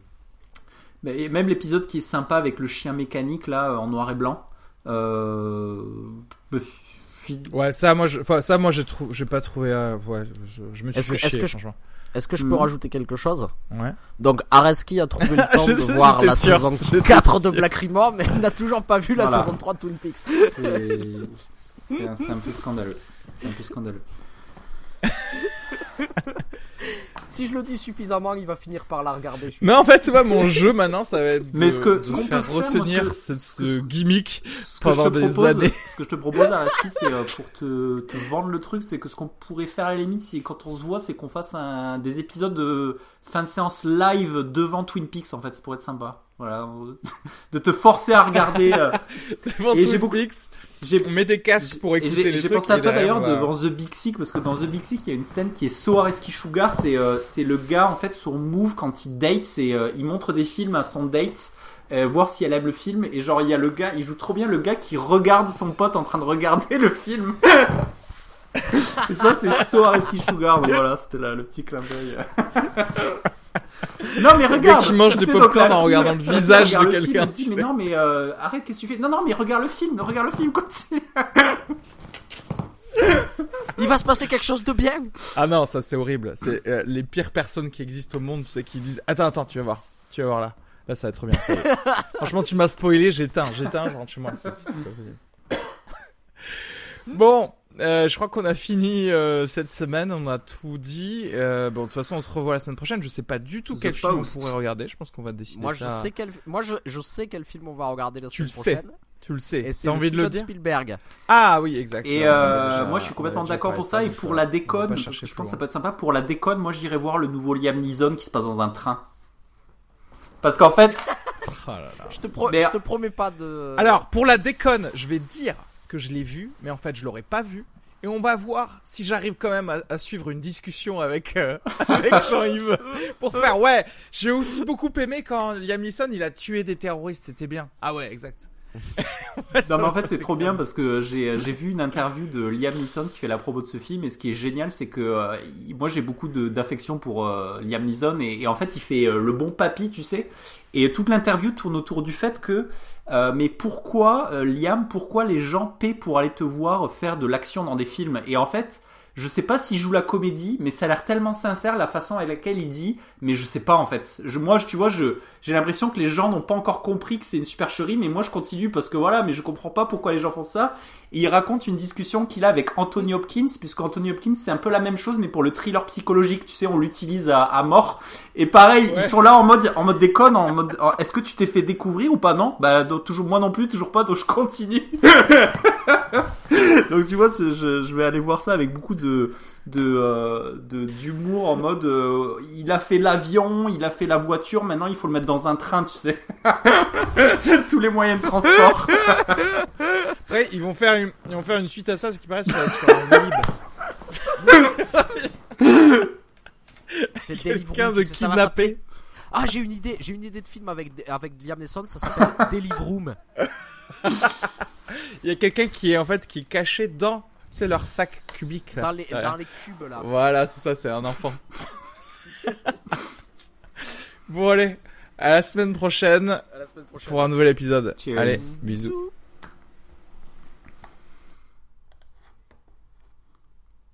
mais même l'épisode qui est sympa avec le chien mécanique là en noir et blanc, euh, Ouais, ça, moi, je, enfin, ça, moi, j'ai trouvé, j'ai pas trouvé, euh, ouais, je, je me suis Est-ce fait que- est-ce chier, que je- franchement. Est-ce que je peux Mhm. rajouter quelque chose Ouais. Donc Areski a trouvé le temps de sais, voir la sûr, saison j'étais 4 de. Black Mirror, mais n'a toujours pas vu la saison 3 de Twin Peaks. c'est, un, c'est un peu scandaleux. C'est un peu scandaleux. Si je le dis suffisamment, il va finir par la regarder. Mais en fait, moi, mon jeu maintenant, ça va être de, Mais ce que- de ce qu'on peut faire faire, moi, ce retenir que- ce, ce ce gimmick Ce que je pendant te des propose, années. ce que je te propose, Araski, c'est euh, pour te, te vendre le truc, c'est que ce qu'on pourrait faire à la limite, c'est quand on se voit, c'est qu'on fasse un, des épisodes de fin de séance live devant Twin Peaks, en fait, ça pourrait être sympa. Voilà, de te forcer à regarder. euh, Devant Et j'ai Twin beaucoup- Peaks, on met des casques pour écouter j'ai les j'ai trucs. pensé à toi d'ailleurs va- devant The Big Sick parce que dans The Big Sick il y a une scène qui est so Areski Sugar c'est euh, c'est le gars en fait son move quand il date c'est euh, il montre des films à son date euh, voir si elle aime le film et genre il y a le gars il joue trop bien le gars qui regarde son pote en train de regarder le film et ça c'est so Areski Sugar donc voilà c'était là le petit clin d'œil non mais regarde qui mange donc, popcorn en regardant le visage de quelqu'un, mais non mais euh, arrête qu'est-ce que tu fais? Non non mais regarde le film regarde le film continue Il va se passer quelque chose de bien. Ah non, ça c'est horrible. C'est euh, les pires personnes qui existent au monde, tu sais, qui disent Attends, attends, tu vas voir. Tu vas voir là. Là, ça va être trop bien. ça. Franchement, tu m'as spoilé, j'éteins, j'éteins, je rentre chez moi. C'est- c'est pas possible. bon, euh, je crois qu'on a fini euh, cette semaine, on a tout dit. Euh, bon, de toute façon, on se revoit la semaine prochaine. Je sais pas du tout The quel film on pourrait regarder. Je pense qu'on va décider Moi, je ça. sais quel, moi, je, je sais quel film on va regarder la Tu le semaine sais. prochaine. Tu le sais. Et c'est T'as envie de le Steven dire Spielberg. Ah oui, exact. Et euh, déjà- moi, je suis complètement d'accord pour ça. Et pour la déconne, je pense que ça peut être sympa. Pour la déconne, moi, j'irai voir le nouveau Liam Neeson qui se passe dans un train. Parce qu'en fait, Oh là là. Je te, pro- Mais- je te promets pas de. Alors, pour la déconne, je vais dire que je l'ai vu, mais en fait, je l'aurais pas vu. Et on va voir si j'arrive quand même à, suivre une discussion avec, euh, avec Jean-Yves pour faire ouais. J'ai aussi beaucoup aimé quand Liam Neeson il a tué des terroristes, c'était bien. Ah ouais, exact. non, mais en fait, c'est trop bien parce que j'ai vu une interview de Liam Neeson qui fait la promo de ce film. Et ce qui est génial, c'est que euh, moi, j'ai beaucoup d'affection pour euh, Liam Neeson. Et, en fait, il fait euh, le bon papy, tu sais. Et toute l'interview tourne autour du fait que, mais pourquoi, Liam, pourquoi les gens paient pour aller te voir faire de l'action dans des films? Et en fait, je sais pas s'il joue la comédie, mais ça a l'air tellement sincère la façon avec laquelle il dit, mais je sais pas en fait. Je, moi, tu vois, je, j'ai l'impression que les gens n'ont pas encore compris que c'est une supercherie, mais moi je continue parce que voilà, mais je comprends pas pourquoi les gens font ça. Et il raconte une discussion qu'il a avec Anthony Hopkins, puisque Anthony Hopkins c'est un peu la même chose, mais pour le thriller psychologique, tu sais, on l'utilise à, à mort. Et pareil, Ouais. ils sont là en mode, en mode déconne, en mode, est-ce que tu t'es fait découvrir ou pas? Non, bah donc, toujours moi non plus, toujours pas, donc je continue. donc tu vois, je, je vais aller voir ça avec beaucoup de de euh, d'humour en mode, euh, il a fait l'avion, il a fait la voiture, maintenant il faut le mettre dans un train, tu sais. Tous les moyens de transport. Après, ils vont faire une, ils vont faire une suite à ça, ce qui paraît sur, sur un Vélib. C'est Quelqu'un de kidnappé. Ah, j'ai une idée, j'ai une idée de film avec avec Liam Neeson, ça s'appelle Deliveroo. Il y a quelqu'un qui est en fait qui est caché dans, sais, leur sac cubique là. Dans les, Voilà. dans les cubes là. Voilà, c'est ça, c'est un enfant. bon allez, à la semaine prochaine À la semaine prochaine. pour un nouvel épisode. Cheers. Allez, bisous.